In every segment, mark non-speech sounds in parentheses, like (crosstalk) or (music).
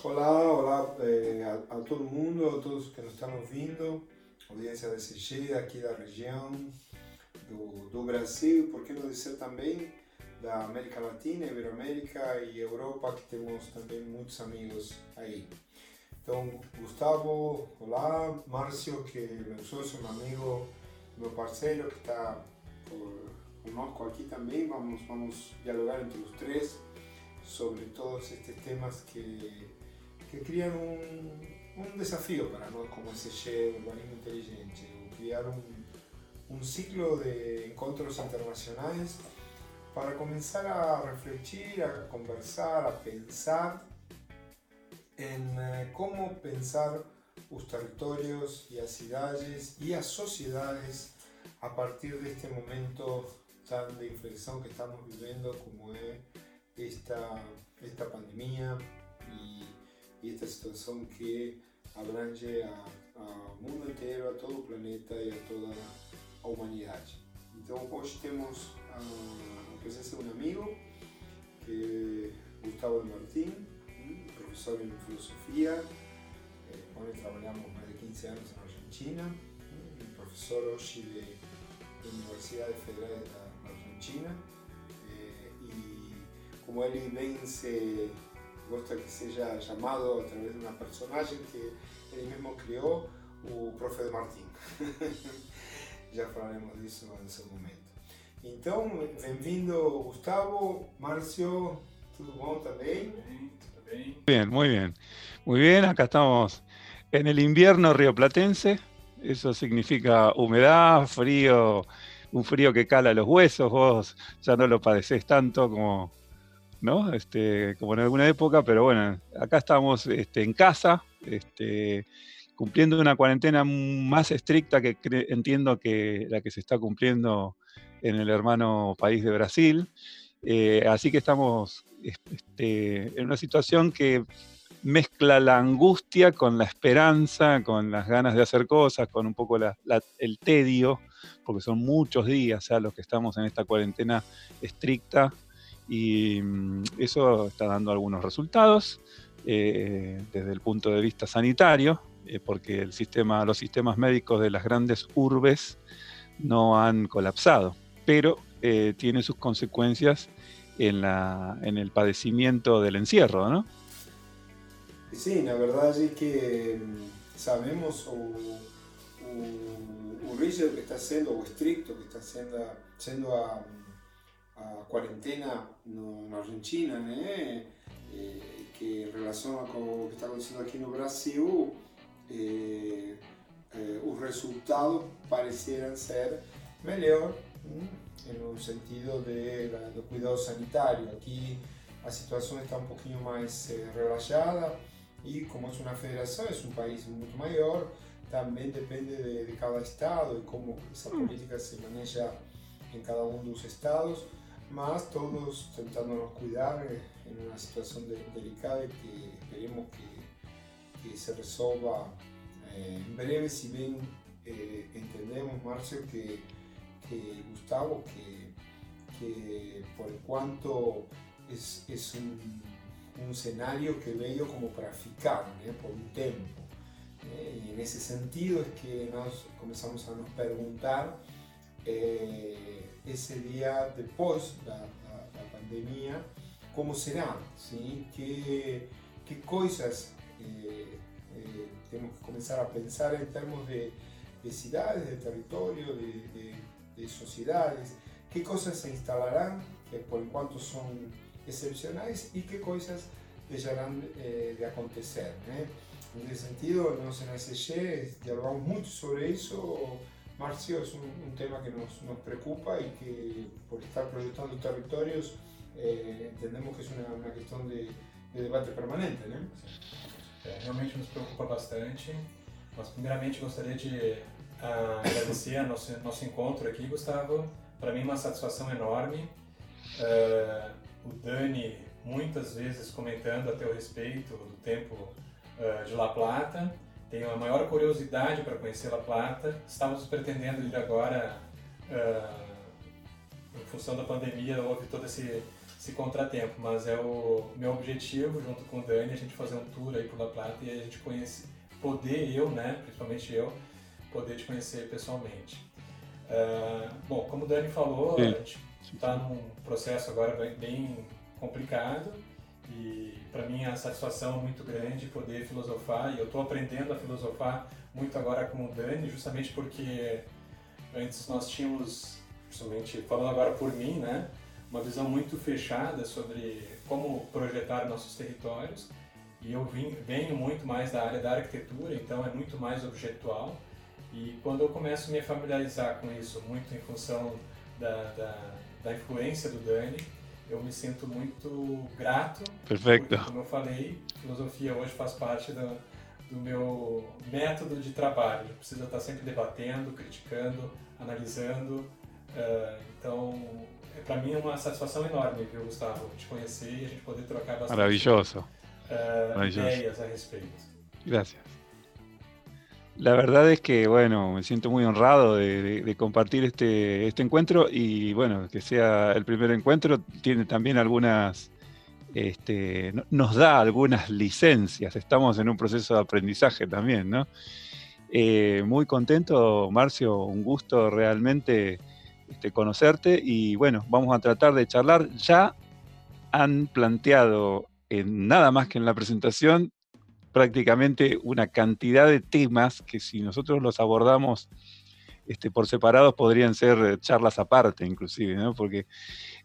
Olá, olá é, a, a, todo mundo, a todos que nos estão ouvindo, audiência da CG, aqui da região, do, do Brasil, por que não dizer também da América Latina, Iberoamérica e Europa, que temos também muitos amigos aí. Então, Gustavo, olá, Márcio, que é meu sócio, meu amigo, meu parceiro, que está conosco aqui também, vamos, vamos dialogar entre os três sobre todos estes temas que, que criam um, um desafio para nós como SG Urbanismo Inteligente, criar um, um ciclo de encontros internacionais para começar a refletir, a conversar, a pensar em eh, como pensar os territórios e as cidades e as sociedades a partir deste momento tan de inflexión que estamos viviendo como é esta, esta pandemia e, e esta situação que abrange ao mundo inteiro, a todo o planeta e a toda a humanidade. Então hoje temos a, a presença de um amigo, que é Gustavo de Martín, professor em filosofia, com ele trabalhamos mais de 15 anos na Argentina, professor hoje de Universidade Federal da Argentina, como ele bem se gosta que seja chamado através de uma personagem que ele mesmo criou, o Profe Martin. Já (laughs) falaremos disso em seu momento. Então, bem-vindo Gustavo, Márcio, tudo bom também? Bien, muy bien. Muy bien, acá estamos en el invierno rioplatense. Eso significa humedad, frío, un frío que cala los huesos. Vos ya no lo padecés tanto como, ¿no? Este, como en alguna época, pero bueno, acá estamos este, en casa, este, cumpliendo una cuarentena más estricta que entiendo que la que se está cumpliendo en el hermano país de Brasil. Eh, así que estamos este, en una situación que mezcla la angustia con la esperanza, con las ganas de hacer cosas, con un poco el tedio, porque son muchos días ya los que estamos en esta cuarentena estricta y mm, eso está dando algunos resultados eh, desde el punto de vista sanitario, eh, porque los sistemas médicos de las grandes urbes no han colapsado, pero eh, tiene sus consecuencias en, el padecimiento del encierro, ¿no? Sí, la verdad es que mm, sabemos o, o, que está siendo, o estricto que está siendo, siendo a a quarentena no, na Argentina, né? É, que em relação ao que está acontecendo aqui no Brasil, é, é, os resultados pareceram ser melhor no sentido de, do cuidado sanitário. Aqui a situação está um pouquinho mais relaxada e como é uma federação, é um país muito maior, também depende de, de cada estado e como essa política se maneja em cada um dos estados. Más todos tentándonos cuidar eh, en una situación delicada y que esperemos que, que se resuelva eh, en breve, si bien eh, entendemos, Marcio, que, que Gustavo, que, que, por cuanto es, es un, un, escenario que veo como para ficar por un tiempo. y en ese sentido es que nos comenzamos a nos preguntar esse dia depois da, da, da pandemia, como será, sim? Que, que coisas eh, eh, temos que começar a pensar em termos de, de cidades, de território, de, de, de sociedades, que coisas se instalarão, que por enquanto são excepcionais, e que coisas deixarão eh, de acontecer. Né? Nesse sentido, nós na SG dialogamos muito sobre isso, Marcio es un, tema que nos, nos, preocupa y que por estar proyectando territorios eh, entendemos que es una, una cuestión de, de, debate permanente, né? É, realmente nos preocupa bastante. Mas primeiramente gostaria de uh, agradecer nosso, nosso encontro aqui, Gustavo. Para mim é uma satisfação enorme. Uh, o Dani muitas vezes comentando a teu respeito do tempo uh, de La Plata tenho a maior curiosidade para conhecer La Plata. Estávamos pretendendo ir agora, uh, em função da pandemia, houve todo esse esse contratempo, mas é o meu objetivo, junto com o Dani, a gente fazer um tour aí por La Plata e a gente conhecer, poder eu, né, principalmente eu, poder te conhecer pessoalmente. Uh, bom, como o Dani falou, Sim. a gente está num processo agora bem complicado e para mim a satisfação é muito grande poder filosofar e eu estou aprendendo a filosofar muito agora com o Dani, justamente porque antes nós tínhamos, justamente falando agora por mim, né, uma visão muito fechada sobre como projetar nossos territórios e eu vim, venho muito mais da área da arquitetura, então é muito mais objetual e quando eu começo a me familiarizar com isso, muito em função da, da, da influência do Dani, eu me sinto muito grato. Perfeito. Porque, como eu falei, filosofia hoje faz parte do, do meu método de trabalho. A gente precisa estar sempre debatendo, criticando, analisando. Uh, então, é, para mim é uma satisfação enorme, viu, Gustavo, te conhecer e a gente poder trocar bastante Maravilloso. Uh, Maravilloso. ideias a respeito. Gracias. La verdad es que, bueno, me siento muy honrado de, compartir este, este, encuentro y, bueno, que sea el primer encuentro, tiene también algunas, este, nos da algunas licencias, estamos en un proceso de aprendizaje también, ¿no? Eh, muy contento, Marcio, un gusto realmente este, conocerte y, bueno, vamos a tratar de charlar. Ya han planteado en nada más que en la presentación prácticamente una cantidad de temas que si nosotros los abordamos este, por separados podrían ser eh, charlas aparte inclusive, ¿no? Porque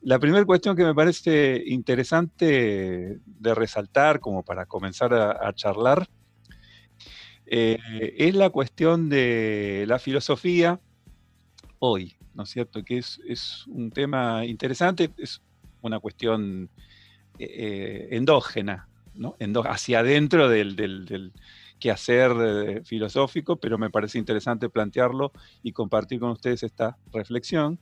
la primera cuestión que me parece interesante de resaltar como para comenzar a, charlar eh, es la cuestión de la filosofía hoy, ¿no es cierto? Que es, un tema interesante, es una cuestión eh, endógena, hacia adentro del, quehacer eh, filosófico, pero me parece interesante plantearlo y compartir con ustedes esta reflexión,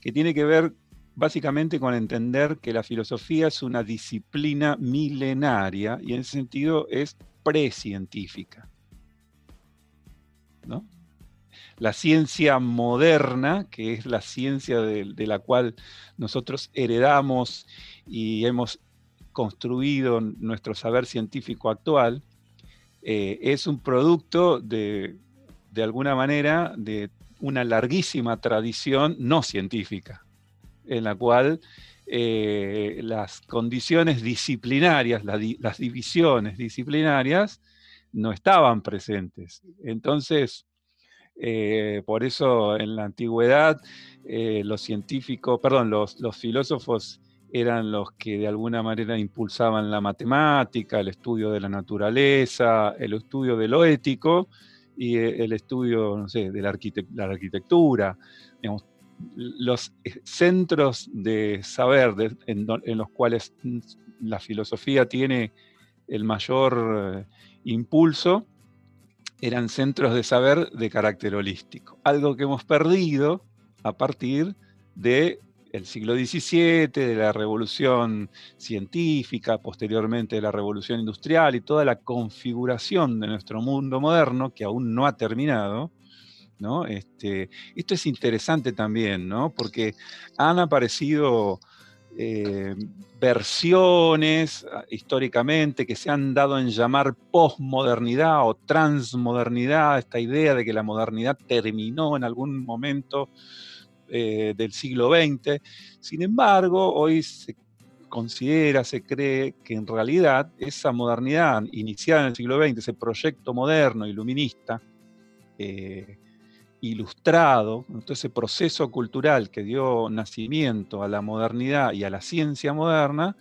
que tiene que ver básicamente con entender que la filosofía es una disciplina milenaria y en ese sentido es precientífica. La ciencia moderna, que es la ciencia de, de, la cual nosotros heredamos y hemos construido nuestro saber científico actual, eh, es un producto de, de alguna manera, de una larguísima tradición no científica, en la cual eh, las condiciones disciplinarias, las divisiones disciplinarias, no estaban presentes. Entonces, eh, por eso en la antigüedad los científicos, perdón, los, los filósofos eran los que de alguna manera impulsaban la matemática, el estudio de la naturaleza, el estudio de lo ético y eh, el estudio, no sé, de la, arquitectura. los centros de saber en, los cuales la filosofía tiene el mayor eh, impulso eran centros de saber de carácter holístico, algo que hemos perdido a partir de el siglo XVII, de la revolución científica, posteriormente de la revolución industrial y toda la configuración de nuestro mundo moderno que aún no ha terminado, ¿no? Este, esto es interesante también, ¿no? Porque han aparecido eh, versiones ah, históricamente que se han dado en llamar posmodernidad o transmodernidad, esta idea de que la modernidad terminó en algún momento eh, del siglo XX. Sin embargo, hoy se considera, se cree que en realidad esa modernidad iniciada en el siglo XX, ese proyecto moderno, iluminista, eh, ilustrado, ese proceso cultural que dio nacimiento a la modernidad y a la ciencia moderna,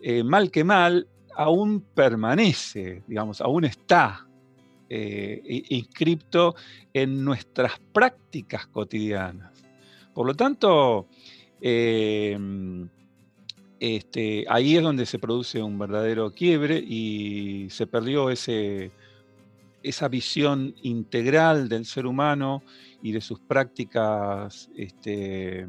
eh, mal que mal, aún permanece, digamos, aún está inscripto en nuestras prácticas cotidianas. Por lo tanto, em, este, ahí es donde se produce un verdadero quiebre y se perdió ese, esa visión integral del ser humano y de sus prácticas este,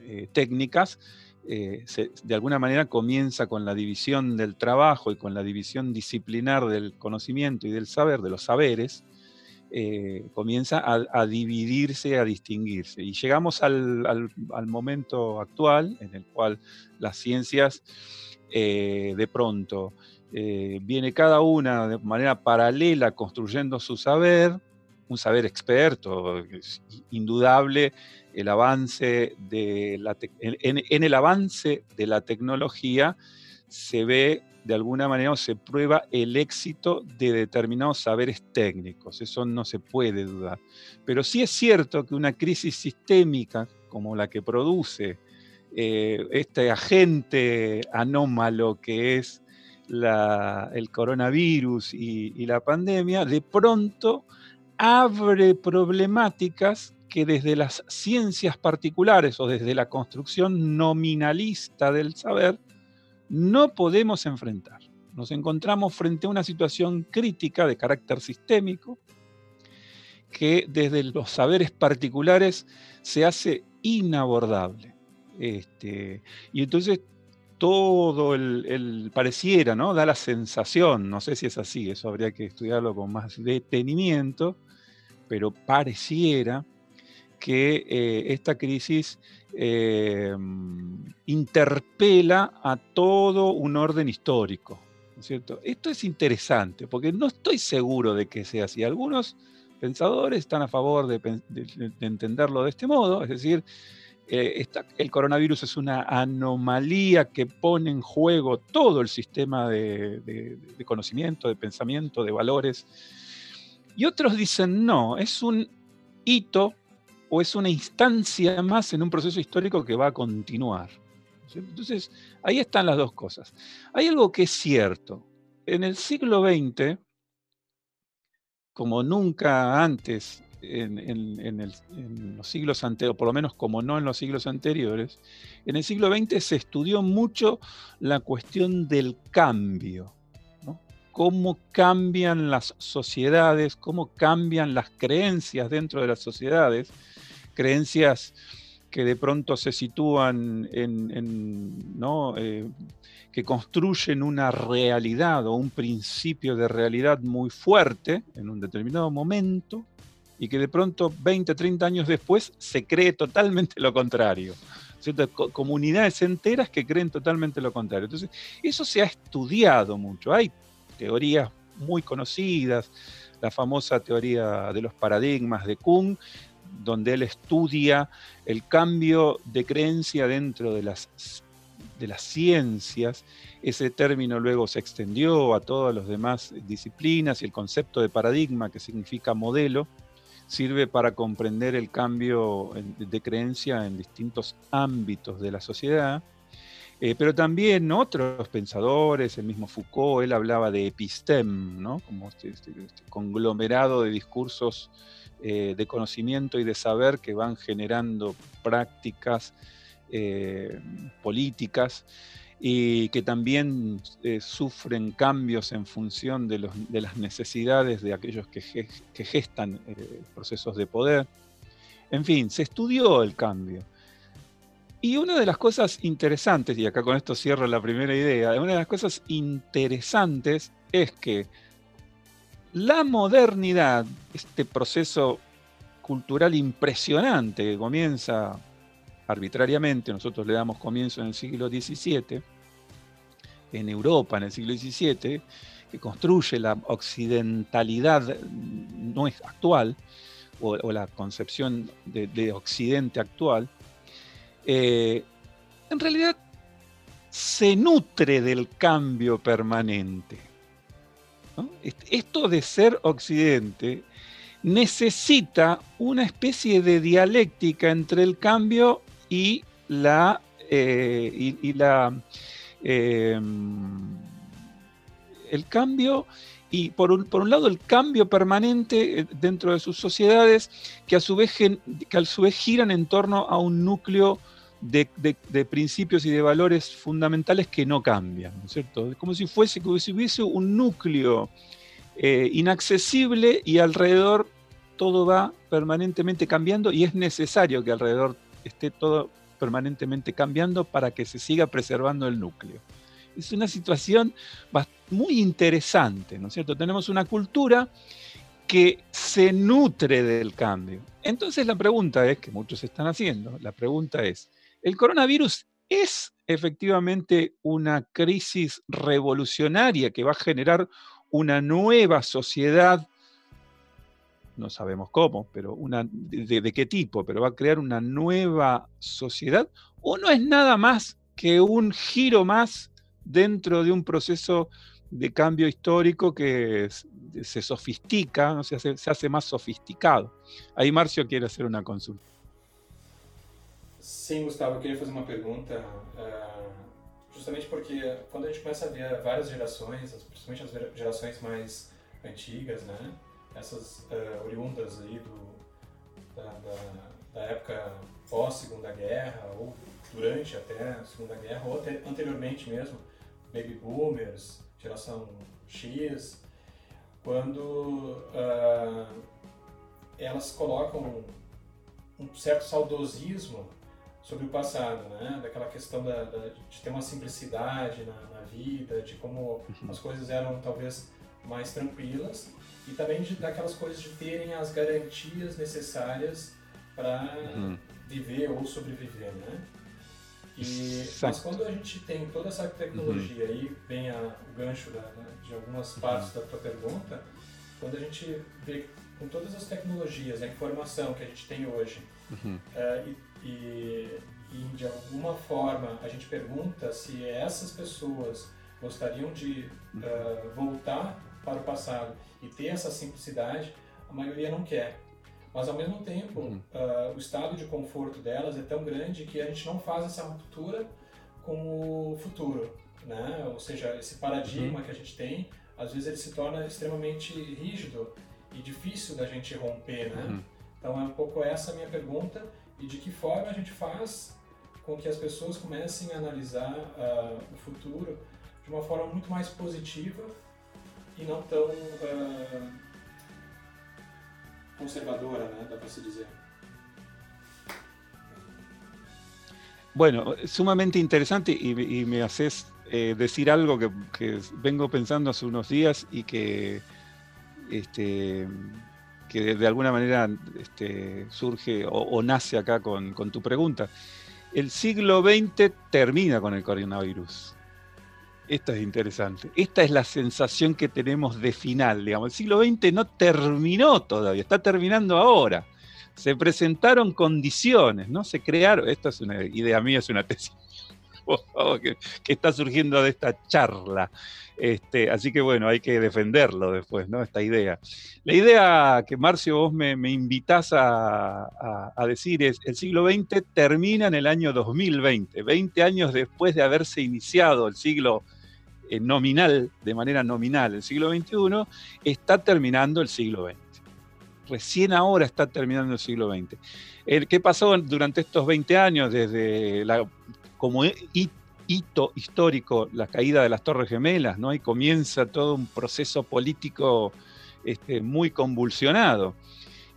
eh, técnicas. Eh, de alguna manera comienza con la división del trabajo y con la división disciplinar del conocimiento y del saber, de los saberes, eh, comienza a, dividirse, a distinguirse. Y llegamos al, momento actual en el cual las ciencias eh, de pronto eh, viene cada una de manera paralela construyendo su saber, un saber experto, es indudable el avance de la en, el avance de la tecnología se ve de alguna manera se prueba el éxito de determinados saberes técnicos, eso no se puede dudar. Pero sí es cierto que una crisis sistémica como la que produce eh, este agente anómalo que es el coronavirus y la pandemia, de pronto abre problemáticas que desde las ciencias particulares o desde la construcción nominalista del saber no podemos enfrentar. Nos encontramos frente a una situación crítica de carácter sistémico que desde los saberes particulares se hace inabordable. Este, y entonces todo el, pareciera, ¿no? Da la sensación, no sé si es así, eso habría que estudiarlo con más detenimiento, pero pareciera que eh, esta crisis eh, interpela a todo un orden histórico. cierto? Esto es interesante porque no estoy seguro de que sea así. Algunos pensadores están a favor de, entenderlo de este modo, es decir, eh, el coronavirus es una anomalía que pone en juego todo el sistema de conocimiento, de pensamiento, de valores. Y otros dicen, no, es un hito o es una instancia más en un proceso histórico que va a continuar. Entonces, ahí están las dos cosas. Hay algo que es cierto. En el siglo XX, como nunca antes en, los siglos anteriores, por lo menos como no en los siglos anteriores, en el siglo XX se estudió mucho la cuestión del cambio. Cómo cambian las sociedades, cómo cambian las creencias dentro de las sociedades creencias que de pronto se sitúan en, ¿no? Eh, que construyen una realidad o un principio de realidad muy fuerte en un determinado momento y que de pronto 20, 30 años después se cree totalmente lo contrario. Comunidades enteras que creen totalmente lo contrario. Entonces, eso se ha estudiado mucho. Hay teorías muy conocidas, la famosa teoría de los paradigmas de Kuhn, donde él estudia el cambio de creencia dentro de las, de las ciencias. Ese término luego se extendió a todas las demás disciplinas y el concepto de paradigma, que significa modelo, sirve para comprender el cambio de creencia en distintos ámbitos de la sociedad. Eh, pero también otros pensadores, el mismo Foucault, él hablaba de episteme, ¿no? como este, este, este conglomerado de discursos eh, de conocimiento y de saber que van generando prácticas eh, políticas y que también eh, sufren cambios en función de, las necesidades de aquellos que, gestan procesos de poder. En fin, se estudió el cambio. Y una de las cosas interesantes, y acá con esto cierro la primera idea, una de las cosas interesantes es que la modernidad, este proceso cultural impresionante que comienza arbitrariamente, nosotros le damos comienzo en el siglo XVII, en Europa en el siglo XVII, que construye la occidentalidad no es actual, o, la concepción de, occidente actual, eh, en realidad se nutre del cambio permanente. Esto de ser occidente necesita una especie de dialéctica entre el cambio y la, eh, em, el cambio y por un, por un, lado el cambio permanente eh, dentro de sus sociedades que a su vez, que a su vez giran en torno a un núcleo de, principios y de valores fundamentales que no cambian, ¿no es cierto? Es como si fuese, como si hubiese un núcleo eh, inaccesible y alrededor todo va permanentemente cambiando y es necesario que alrededor esté todo permanentemente cambiando para que se siga preservando el núcleo. Es una situación muy interesante, ¿no es cierto? Tenemos una cultura que se nutre del cambio. Entonces la pregunta es, que muchos están haciendo, la pregunta es, ¿el coronavirus es efectivamente una crisis revolucionaria que va a generar una nueva sociedad? No sabemos cómo, pero una, de, qué tipo, pero va a crear una nueva sociedad. ¿O no es nada más que un giro más dentro de un proceso de cambio histórico que se sofistica, se, hace, se hace más sofisticado. Aí Márcio quiere hacer una consulta. Sim, Gustavo, eu queria fazer uma pergunta, uh, justamente porque quando a gente começa a ver várias gerações, principalmente as gerações mais antigas, né, essas uh, oriundas aí do, da, da, da época pós-segunda guerra, ou durante até a segunda guerra, ou até anteriormente mesmo, baby boomers, geração X, quando uh, elas colocam um certo saudosismo sobre o passado, né? Daquela questão da, da de ter uma simplicidade na, na, vida, de como uhum. as coisas eram talvez mais tranquilas e também de, daquelas coisas de terem as garantias necessárias para uhum. viver ou sobreviver, né? E, mas quando a gente tem toda essa tecnologia, uhum. aí vem a, o gancho da, né, de algumas partes uhum. da tua pergunta, quando a gente vê com todas as tecnologias, a informação que a gente tem hoje, uhum. uh, e, e, e, de alguma forma a gente pergunta se essas pessoas gostariam de uh, voltar para o passado e ter essa simplicidade, a maioria não quer. Mas ao mesmo tempo, uhum. uh, o estado de conforto delas é tão grande que a gente não faz essa ruptura com o futuro, né? Ou seja, esse paradigma uhum. que a gente tem, às vezes ele se torna extremamente rígido e difícil da gente romper, né? Uhum. Então é um pouco essa a minha pergunta e de que forma a gente faz com que as pessoas comecem a analisar uh, o futuro de uma forma muito mais positiva e não tão uh, conservadora, ¿no? Dá para se dizer. Bueno, sumamente interesante y, me haces eh, decir algo que, vengo pensando hace unos días y que, este, que de, alguna manera este, surge o, nace acá con, tu pregunta. El siglo XX termina con el coronavirus. Esto es interesante. Esta es la sensación que tenemos de final, digamos. El siglo XX no terminó todavía, está terminando ahora. Se presentaron condiciones, ¿no? Se crearon, esto es una idea mía, es una tesis (laughs) que, está surgiendo de esta charla. Este, así que bueno, hay que defenderlo después, ¿no? Esta idea. La idea que Marcio vos me, me invitás a, decir es, el siglo XX termina en el año 2020, 20 años después de haberse iniciado el siglo eh, nominal, de manera nominal, el siglo XXI, está terminando el siglo XX. Recién ahora está terminando el siglo XX. ¿Qué pasó durante estos 20 años, desde la, como hito histórico, la caída de las Torres Gemelas, ¿no? Comienza todo un proceso político este, muy convulsionado.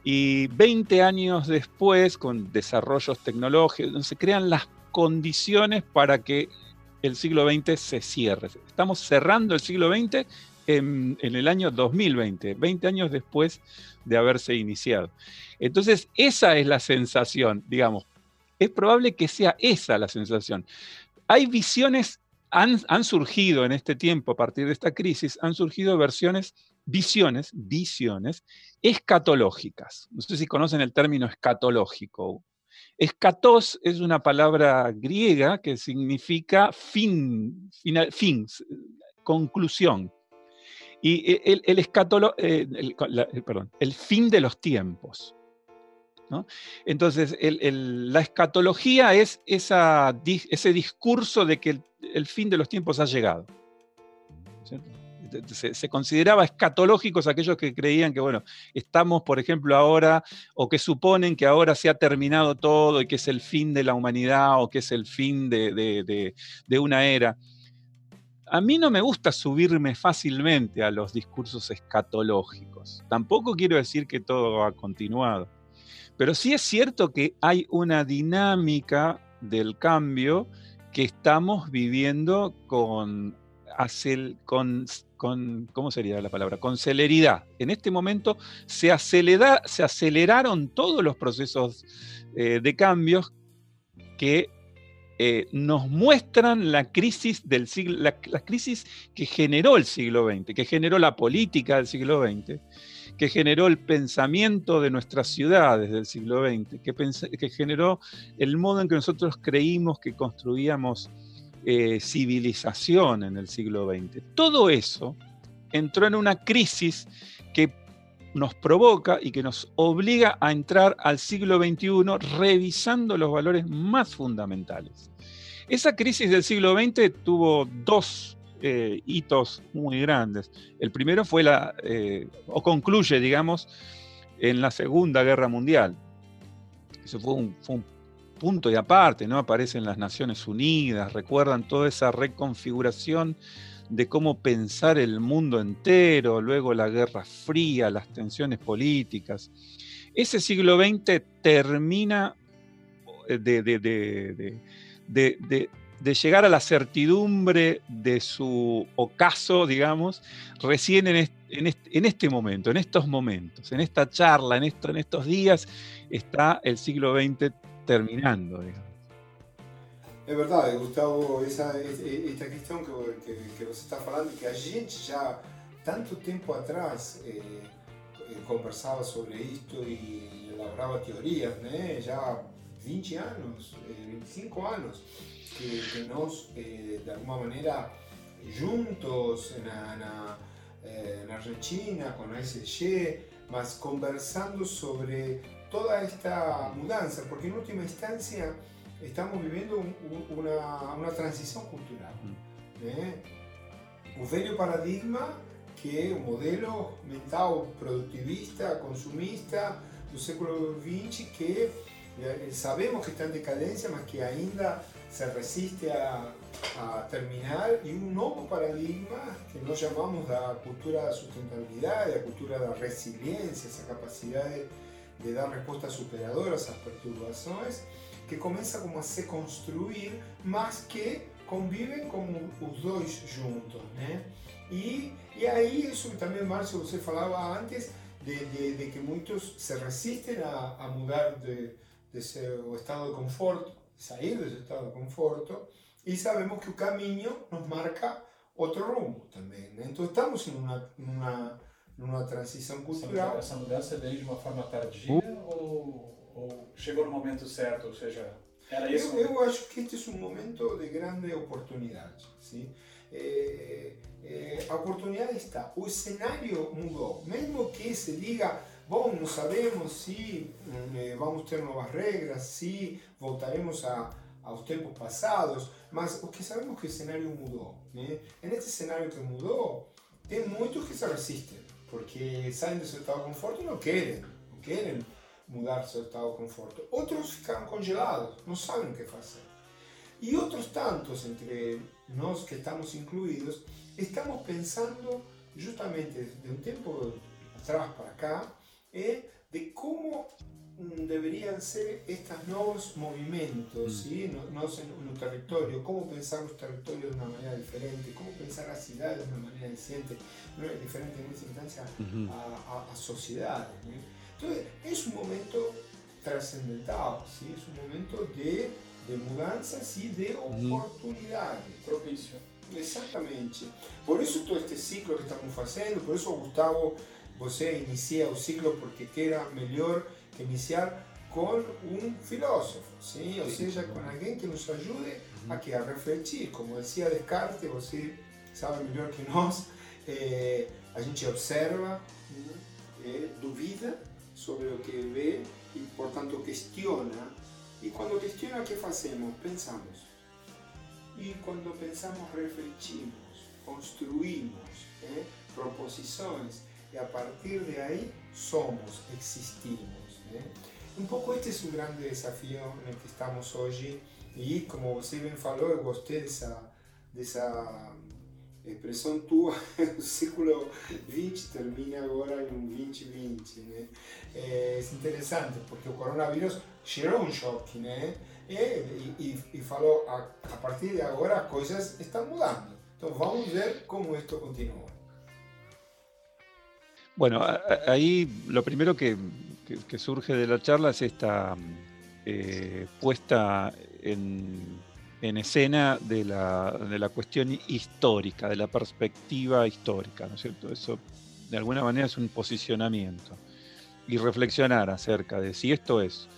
Y 20 años después, con desarrollos tecnológicos, se crean las condiciones para que el siglo XX se cierre. Estamos cerrando el siglo XX en, el año 2020, 20 años después de haberse iniciado. Entonces, esa es la sensación, digamos. Es probable que sea esa la sensación. Hay visiones, han, han surgido en este tiempo, a partir de esta crisis, han surgido versiones visiones, visiones escatológicas. No sé si conocen el término escatológico. Escatos es una palabra griega que significa fin, final, fin conclusión. Y el, el, eh, el, el fin de los tiempos. Entonces, la escatología es ese discurso de que el, fin de los tiempos ha llegado. se, consideraba escatológicos aquellos que creían que, bueno, estamos, por ejemplo, ahora, o que suponen que ahora se ha terminado todo y que es el fin de la humanidad o que es el fin de, una era. A mí no me gusta subirme fácilmente a los discursos escatológicos. Tampoco quiero decir que todo ha continuado. Pero sí es cierto que hay una dinámica del cambio que estamos viviendo con ¿cómo sería la palabra? Con celeridad. En este momento se aceleraron todos los procesos eh, de cambios que eh, nos muestran la crisis del siglo, la, crisis que generó el siglo XX, que generó la política del siglo XX, que generó el pensamiento de nuestras ciudades del siglo XX, que, generó el modo en que nosotros creímos que construíamos eh, civilización en el siglo XX. Todo eso entró en una crisis que nos provoca y que nos obliga a entrar al siglo XXI revisando los valores más fundamentales. Esa crisis del siglo XX tuvo dos eh, hitos muy grandes. El primero fue la, eh, o concluye, digamos, en la Segunda Guerra Mundial. Eso fue un, fue un punto y aparte, ¿no? Aparecen las Naciones Unidas, recuerdan toda esa reconfiguración de cómo pensar el mundo entero, luego la Guerra Fría, las tensiones políticas. Ese siglo XX termina de, llegar a la certidumbre de su ocaso, digamos, recién en este, momento, en estos momentos, en esta charla, en, esto, en estos días, está el siglo XX terminando, digamos. É verdade, Gustavo, essa, esta questão que, que, que você está falando, que a gente já, tanto tempo atrás, eh, eh sobre isto e elaborava teorias, né? já 20 anos, eh, 25 anos, que, que nós, eh, de alguma maneira, juntos na, na, eh, na Argentina, com a SG, mas conversando sobre toda esta mudança, porque em última instância estamos viviendo una, una, transición cultural. Un velho paradigma que es un modelo mental productivista, consumista del século XX que eh, sabemos que está en decadencia, mas que ainda se resiste a, a terminar, y un nuevo paradigma que nos llamamos la cultura de sustentabilidad, la cultura de resiliencia, esa capacidad de, dar respuestas superadoras a las perturbaciones, que começa como a se construir, mas que convivem como os dois juntos, né? E, e aí isso também, Márcio, você falava antes de, de, de que muitos se resistem a, a mudar de, de estado de conforto, sair desse estado de conforto, e sabemos que o caminho nos marca outro rumo também, né? Então estamos em uma, numa, numa transição cultural. Essa mudança veio de uma forma tardia uh. ou ou chegou no momento certo, ou seja, era isso? Eu, eu acho que este é um momento de grande oportunidade. Sim? É, é, a oportunidade está. O cenário mudou. Mesmo que se diga, bom, não sabemos se eh, vamos ter novas regras, se voltaremos a, aos tempos passados, mas o que sabemos que o cenário mudou. Né? nesse cenário que mudou, tem muitos que se resistem, porque saem do seu estado de conforto e não querem, não querem mudar seu estado de conforto. Outros ficaram congelados, não sabem o que fazer. E tantos, entre nós que estamos incluídos, estamos pensando justamente de um tempo atrás para cá, é de como deveriam ser estes novos movimentos ¿sí? no, no, no, territorio, cómo pensar los territorios de una manera diferente, cómo pensar las ciudades de una manera diferente, diferente en esta instancia a, a, a sociedades. Entonces, es un momento trascendental, ¿sí? es un momento de, de mudanças e de oportunidade. Propício. Exatamente. Por isso todo este ciclo que estamos fazendo, por isso, Gustavo, você inicia o ciclo porque que era melhor que iniciar com um filósofo, sim? ou seja, com alguém que nos ajude a, que, a refletir. Como dizia Descartes, você sabe melhor que nós, eh, a gente observa, eh, duvida sobre lo que ve y por tanto cuestiona. Y cuando cuestiona, ¿qué hacemos? Pensamos. Y cuando pensamos, refleximos, construimos ¿eh? proposiciones y a partir de ahí somos, existimos. ¿eh? Un poco este es un gran desafío en el que estamos hoy y como usted bien falou, eu gostei dessa, dessa expressão tua, (laughs) o século XX termina agora em um 2020, né? É interessante, porque o coronavírus gerou um choque, né? E, e, e a, a partir de agora as coisas estão mudando. Entonces vamos a ver cómo esto continúa. Bueno, ahí lo primero que, surge de la charla es esta eh, puesta en, escena de la, de la, cuestión histórica, de la perspectiva histórica, ¿no es cierto? Eso de alguna manera es un posicionamiento y reflexionar acerca de si esto es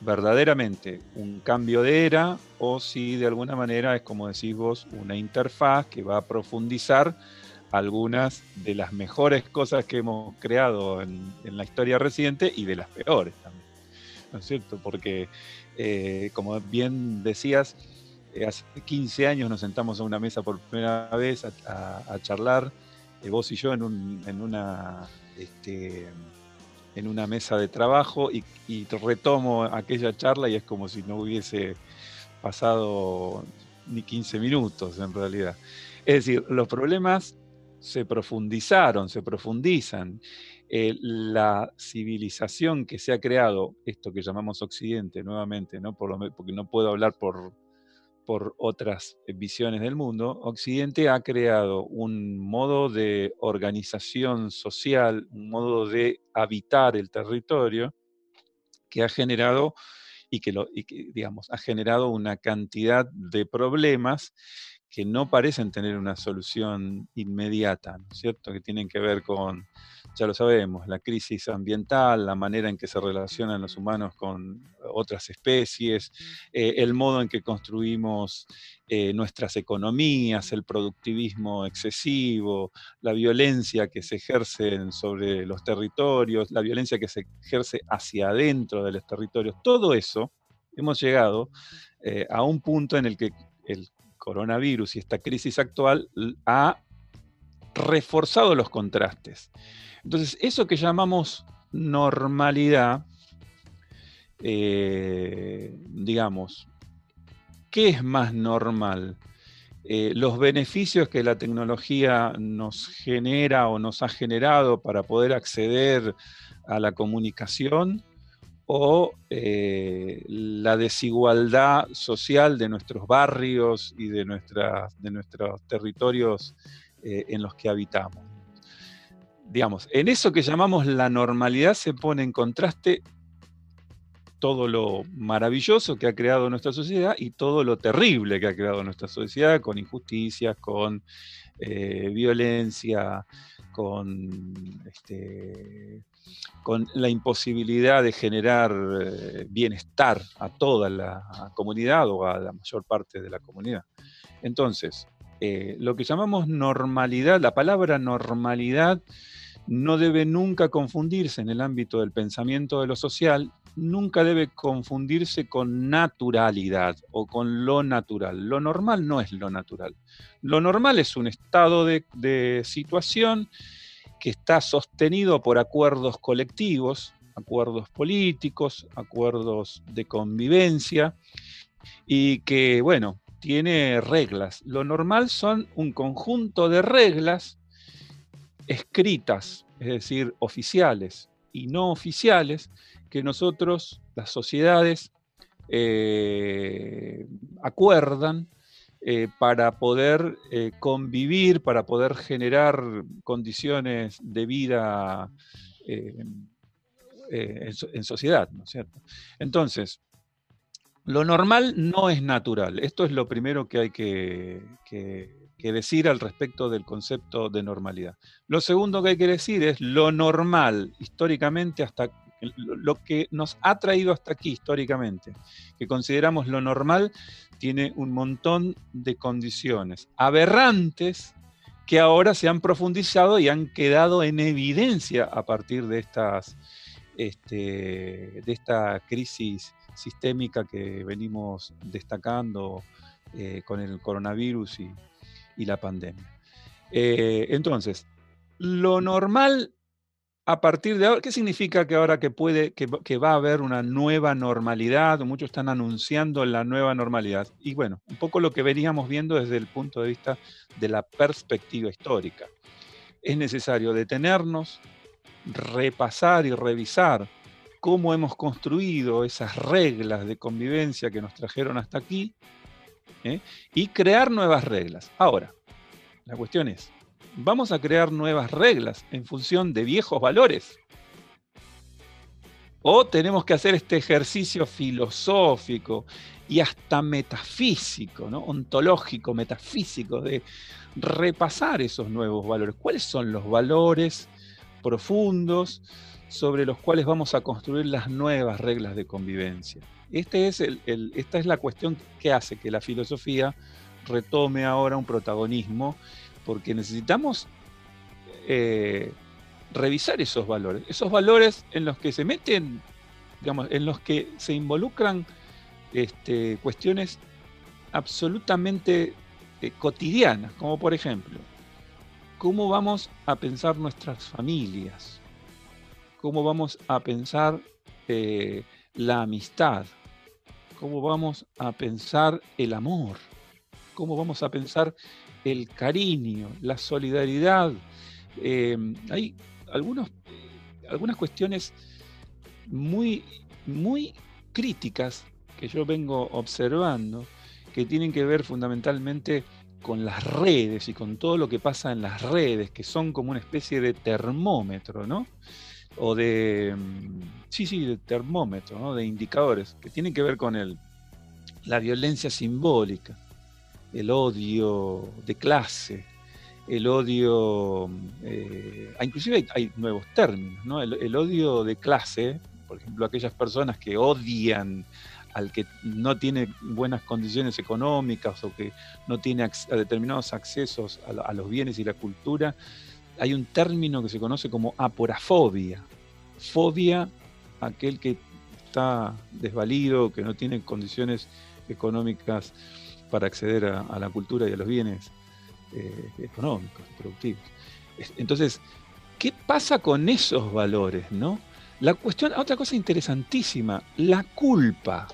verdaderamente un cambio de era o si de alguna manera es, como decís vos, una interfaz que va a profundizar algunas de las mejores cosas que hemos creado en, la historia reciente y de las peores también. ¿No es cierto? Porque, eh, como bien decías, eh, hace 15 años nos sentamos a una mesa por primera vez a, charlar, eh, vos y yo en, una... Este, en una mesa de trabajo y, y, retomo aquella charla y es como si no hubiese pasado ni 15 minutos en realidad. Es decir, los problemas se profundizaron, se profundizan. Eh, la civilización que se ha creado, esto que llamamos Occidente nuevamente, ¿no? porque no puedo hablar por, por otras visiones del mundo, Occidente ha creado un modo de organización social, un modo de habitar el territorio que ha generado y que, lo, y que digamos, ha generado una cantidad de problemas que no parecen tener una solución inmediata, ¿no es cierto? Que tienen que ver con, ya lo sabemos, la crisis ambiental, la manera en que se relacionan los humanos con otras especies, eh, el modo en que construimos eh, nuestras economías, el productivismo excesivo, la violencia que se ejerce sobre los territorios, la violencia que se ejerce hacia adentro de los territorios, todo eso hemos llegado eh, a un punto en el que el coronavirus y esta crisis actual ha reforzado los contrastes. Entonces, eso que llamamos normalidad, eh, digamos, ¿qué es más normal? Eh, los beneficios que la tecnología nos genera o nos ha generado para poder acceder a la comunicación o eh, la desigualdad social de nuestros barrios y de, de nuestros territorios eh, en los que habitamos. Digamos, en eso que llamamos la normalidad se pone en contraste todo lo maravilloso que ha creado nuestra sociedad y todo lo terrible que ha creado nuestra sociedad, con injusticias, con eh, violencia, con este, con la imposibilidad de generar eh, bienestar a toda la comunidad o a la mayor parte de la comunidad. Entonces, eh, lo que llamamos normalidad, la palabra normalidad no debe nunca confundirse en el ámbito del pensamiento de lo social, nunca debe confundirse con naturalidad o con lo natural. Lo normal no es lo natural. Lo normal es un estado de, situación que está sostenido por acuerdos colectivos, acuerdos políticos, acuerdos de convivencia, y que, bueno, tiene reglas. Lo normal son un conjunto de reglas escritas, es decir, oficiales y no oficiales, que nosotros, las sociedades, eh, acuerdan eh, para poder eh, convivir, para poder generar condiciones de vida en, sociedad, ¿no es cierto? Entonces, lo normal no es natural. Esto es lo primero que hay que decir al respecto del concepto de normalidad. Lo segundo que hay que decir es lo normal, históricamente, hasta lo que nos ha traído hasta aquí históricamente, que consideramos lo normal, tiene un montón de condiciones aberrantes que ahora se han profundizado y han quedado en evidencia a partir de, estas, este, de esta crisis sistémica que venimos destacando eh, con el coronavirus y, la pandemia. Eh, entonces, lo normal a partir de ahora, ¿qué significa que ahora que puede, que, va a haber una nueva normalidad? Muchos están anunciando la nueva normalidad. Y bueno, un poco lo que veníamos viendo desde el punto de vista de la perspectiva histórica. Es necesario detenernos, repasar y revisar cómo hemos construido esas reglas de convivencia que nos trajeron hasta aquí ¿eh? y crear nuevas reglas. Ahora, La cuestión es, ¿vamos a crear nuevas reglas en función de viejos valores? ¿O tenemos que hacer este ejercicio filosófico y hasta metafísico, ontológico, metafísico, de repasar esos nuevos valores? ¿Cuáles son los valores profundos sobre los cuales vamos a construir las nuevas reglas de convivencia? Este es esta es la cuestión que hace que la filosofía retome ahora un protagonismo, porque necesitamos eh, revisar esos valores, esos valores en los que se meten, digamos, en los que se involucran este, cuestiones absolutamente eh, cotidianas, como por ejemplo, cómo vamos a pensar nuestras familias, cómo vamos a pensar eh, la amistad, cómo vamos a pensar el amor, cómo vamos a pensar el cariño, la solidaridad. Em, hay algunos, algunas cuestiones muy, muy críticas que yo vengo observando que tienen que ver fundamentalmente con las redes y con todo lo que pasa en las redes, que son como una especie de termómetro, ¿no? o de, mm, sí, sí, de termómetro, ¿no? de indicadores, que tienen que ver con el, la violencia simbólica, el odio de clase, el odio, eh, ah, inclusive hay, nuevos términos, ¿no? el, odio de clase, por ejemplo, aquellas personas que odian al que no tiene buenas condiciones económicas o que no tiene determinados accesos a los bienes y la cultura, hay un término que se conoce como aporafobia. Fobia, aquel que está desvalido, que no tiene condiciones económicas para acceder a, la cultura y a los bienes eh, económicos, productivos. Entonces, ¿qué pasa con esos valores? ¿no? La cuestión, otra cosa interesantísima, la culpa.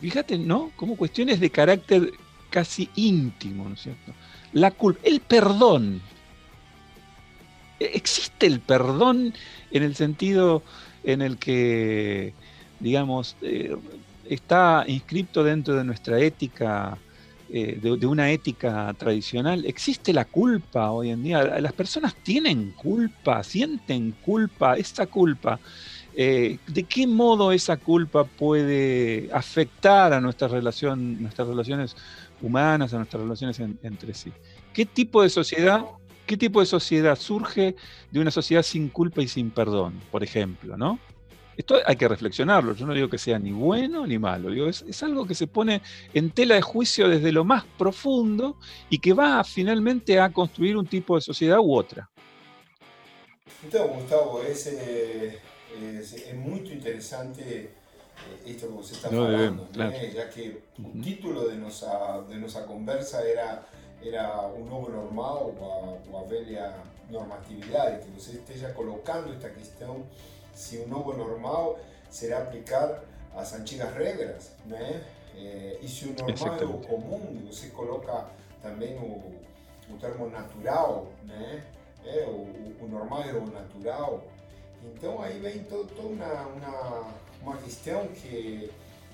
Fíjate, ¿no? Como cuestiones de carácter casi íntimo, ¿no es cierto? La culpa, el perdón, ¿Existe el perdón en el sentido en el que, digamos, eh, está inscrito dentro de nuestra ética, eh, de, una ética tradicional? ¿Existe la culpa hoy en día? ¿Las personas tienen culpa? ¿Sienten culpa? ¿Esta culpa? Eh, ¿De qué modo esa culpa puede afectar a nuestra relación, nuestras relaciones humanas, a nuestras relaciones entre sí? ¿Qué tipo de sociedad ¿Qué tipo de sociedad surge de una sociedad sin culpa y sin perdón, por ejemplo? ¿no? Esto hay que reflexionarlo. Yo no digo que sea ni bueno ni malo. Digo, es, algo que se pone en tela de juicio desde lo más profundo y que va finalmente a construir un tipo de sociedad u otra. Entonces, Gustavo, es, eh, muy interesante eh, esto que se está hablando, ya que el título de nuestra, de nuestra conversa era era un nuevo normal o a, velha normatividade, que você esteja colocando esta questão se o novo normal será aplicar as antigas regras, né? É, e se o normal é o comum, você coloca também o, o termo natural, né? É, o, o normal é o natural. Então aí vem toda uma, uma, uma questão que,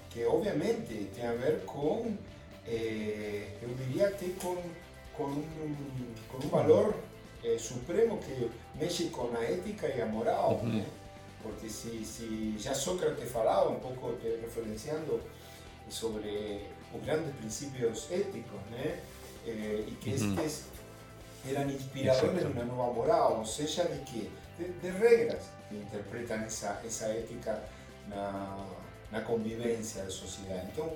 que obviamente tem a ver com eh, eu diria até com, com, um, com um valor eh, supremo que mexe com a ética e a moral. Uhum. Né? Porque se, se já Sócrates falava, um pouco referenciando sobre os grandes princípios éticos, né? Eh, e que estes eram inspiradores de uma nova moral, ou seja, de que? De, de regras que interpretam essa, essa ética na, na convivência da sociedade. Então,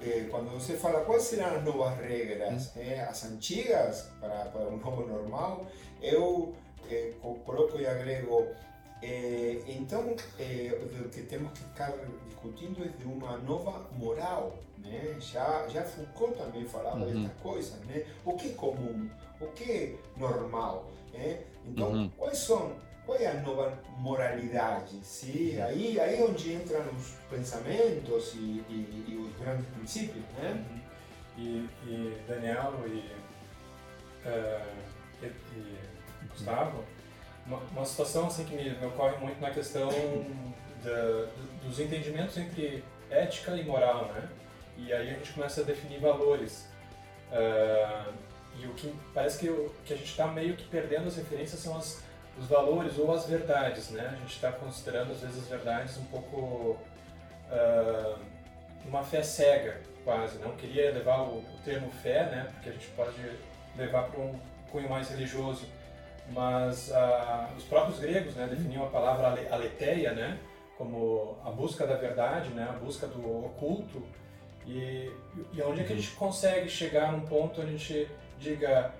eh, quando você fala quais serão as novas regras, eh, as antigas para, para um novo normal, eu eh, coloco e agrego. Eh, então, eh, o que temos que ficar discutindo é de uma nova moral. Né? Já, já Foucault também falava uhum. desta coisa. Né? O que é comum? O que é normal? Né? Então, uhum. quais são qual é a nova moralidade? Aí, aí é onde entram os pensamentos e, e, e os grandes princípios, né? Uhum. E, e, Daniel e, uh, e Gustavo, uma, uma, situação assim que me, me, ocorre muito na questão da, dos entendimentos entre ética e moral, né? E aí a gente começa a definir valores. Uh, e o que parece que, que a gente está meio que perdendo as referências são as, os valores ou as verdades, né? A gente está considerando às vezes as verdades um pouco uh, uma fé cega, quase. Não queria levar o, o, termo fé, né? Porque a gente pode levar para um cunho mais religioso, mas uh, os próprios gregos, né, definiam a palavra aletheia, né? Como a busca da verdade, né? A busca do oculto. E, e onde é que a gente consegue chegar num ponto onde a gente diga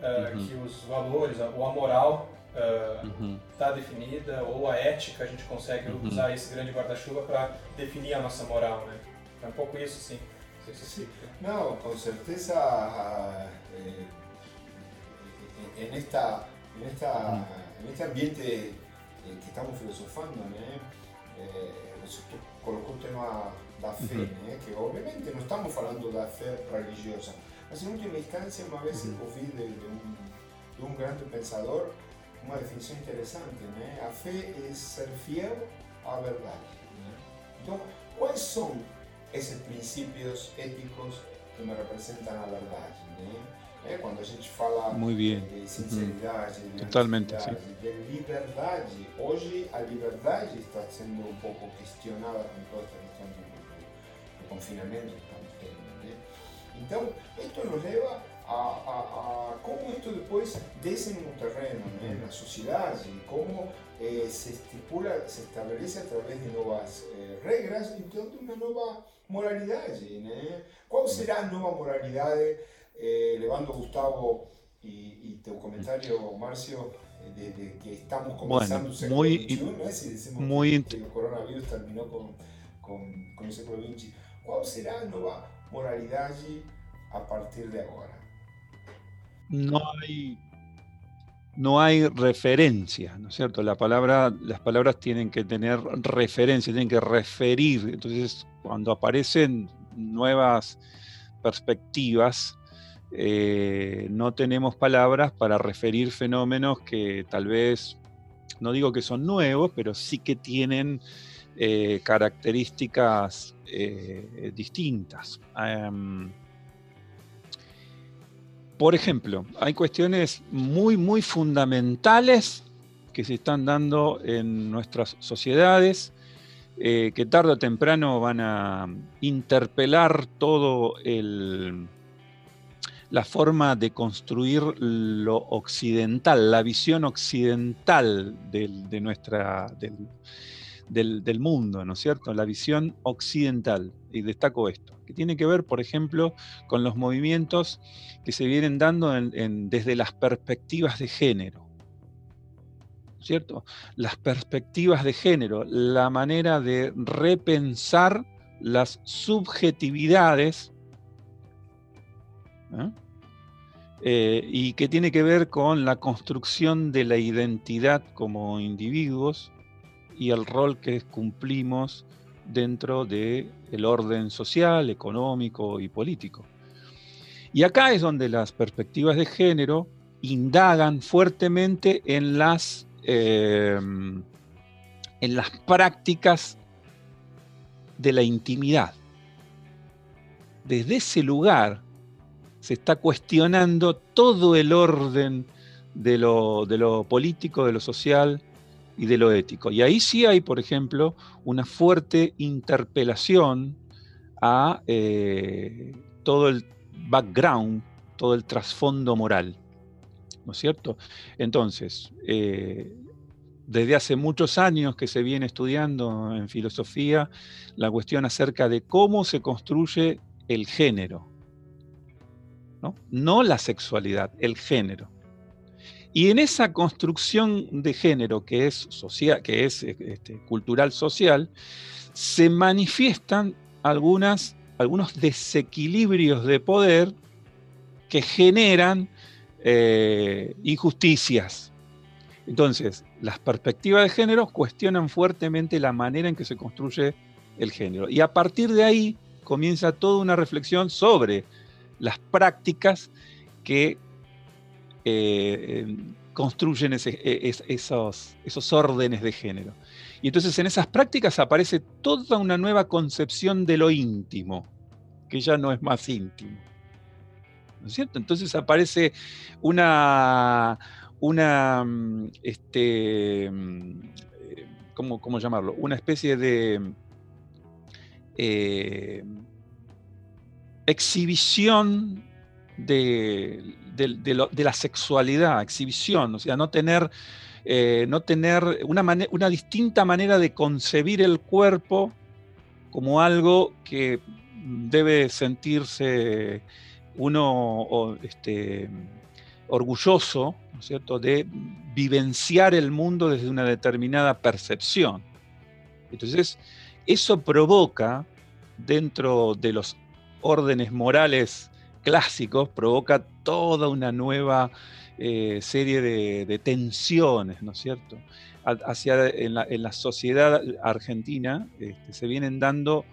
uh, uhum. que os valores, ou a moral está uh, uhum. Tá definida, ou a ética, a gente consegue uhum. usar esse grande guarda-chuva para definir a nossa moral, né? É um pouco isso, sim. Não, com certeza en, esta, en, esta, en este ambiente en que estamos filosofando? Eh, colocou o tema da fé, uhum. né? que obviamente não estamos falando da fé religiosa, mas em última instância, uma vez uhum. ouvi de, de, um, de um grande pensador uma definição interessante, né? a fé é ser fiel à verdade. Né? Então, quais são esses princípios éticos que me representam a verdade? Né? É, quando a gente fala de sinceridade, uhum. de Totalmente, de liberdade, hoje a liberdade está sendo um pouco questionada com toda esta questão do, do confinamento que estamos tendo. Né? Então, isto nos leva a, a, a, como isto depois desce no terreno, né? na sociedade, como eh, se estipula, se estabelece através de novas eh, regras, então de uma nova moralidade. Né? Qual será a nova moralidade? Eh, levando Gustavo y, y, tu comentario, Marcio, de, de, que estamos comenzando bueno, muy, XXI, ¿no? si decimos muy que, que, el coronavirus terminó con, con, con el XX, ¿cuál será la nueva moralidad a partir de ahora? No hay, no hay referencia, ¿no es cierto? La palabra, las palabras tienen que tener referencia, tienen que referir. Entonces, cuando aparecen nuevas perspectivas, eh, no tenemos palabras para referir fenómenos que tal vez, no digo que son nuevos, pero sí que tienen eh, características eh, distintas. Em, por ejemplo, hay cuestiones muy, muy fundamentales que se están dando en nuestras sociedades, que tarde o temprano van a interpelar todo el, la forma de construir lo occidental, la visión occidental del, de nuestra, del, del, mundo, ¿no es cierto? La visión occidental. Y destaco esto, que tiene que ver, por ejemplo, con los movimientos que se vienen dando desde las perspectivas de género. ¿Cierto? Las perspectivas de género, la manera de repensar las subjetividades ¿eh? Eh, y que tiene que ver con la construcción de la identidad como individuos y el rol que cumplimos dentro del orden social, económico y político. Y acá es donde las perspectivas de género indagan fuertemente en las, eh, en las prácticas de la intimidad. Desde ese lugar se está cuestionando todo el orden de lo, político, de lo social y de lo ético. Y ahí sí hay, por ejemplo, una fuerte interpelación a eh, todo el background, todo el trasfondo moral. ¿No es cierto? Entonces, eh, desde hace muchos años que se viene estudiando en filosofía la cuestión acerca de cómo se construye el género, ¿no? la sexualidad, el género. Y en esa construcción de género que es, social, que es este, cultural social, se manifiestan algunas, algunos desequilibrios de poder que generan eh, injusticias. Entonces, las perspectivas de género cuestionan fuertemente la manera en que se construye el género. Y a partir de ahí comienza toda una reflexión sobre las prácticas que eh, construyen e, esos, esos órdenes de género. Y entonces en esas prácticas aparece toda una nueva concepción de lo íntimo, que ya no es más íntimo. ¿no es cierto? Entonces aparece una, una mm, este, mm, eh, ¿cómo, ¿cómo, llamarlo? Una especie de eh, exhibición de, la sexualidad, exhibición, o sea, no tener, eh, no tener una, una distinta manera de concebir el cuerpo como algo que debe sentirse uno este, orgulloso, ¿no es cierto?, de vivenciar el mundo desde una determinada percepción. Entonces, eso provoca, dentro de los órdenes morales clásicos, provoca toda una nueva eh, serie de, tensiones, ¿no es cierto? Hacia, en, la, sociedad argentina este, se vienen dando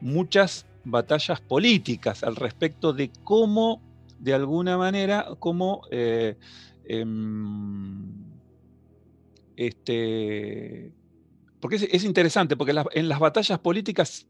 muchas batallas políticas al respecto de cómo, de alguna manera, cómo eh, em, este, porque es, interesante, porque en las batallas políticas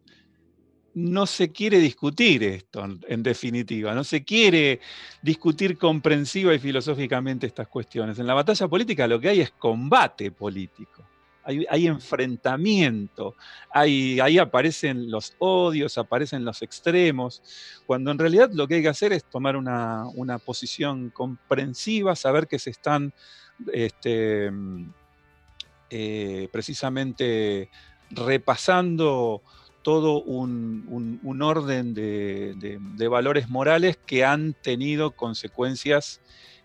no se quiere discutir esto, en definitiva, no se quiere discutir comprensiva y filosóficamente estas cuestiones. En la batalla política lo que hay es combate político, hay, enfrentamiento, hay, ahí aparecen los odios, aparecen los extremos, cuando en realidad lo que hay que hacer es tomar una, posición comprensiva, saber que se están este, eh, precisamente repasando todo un, orden de, valores morales que han tenido consecuencias,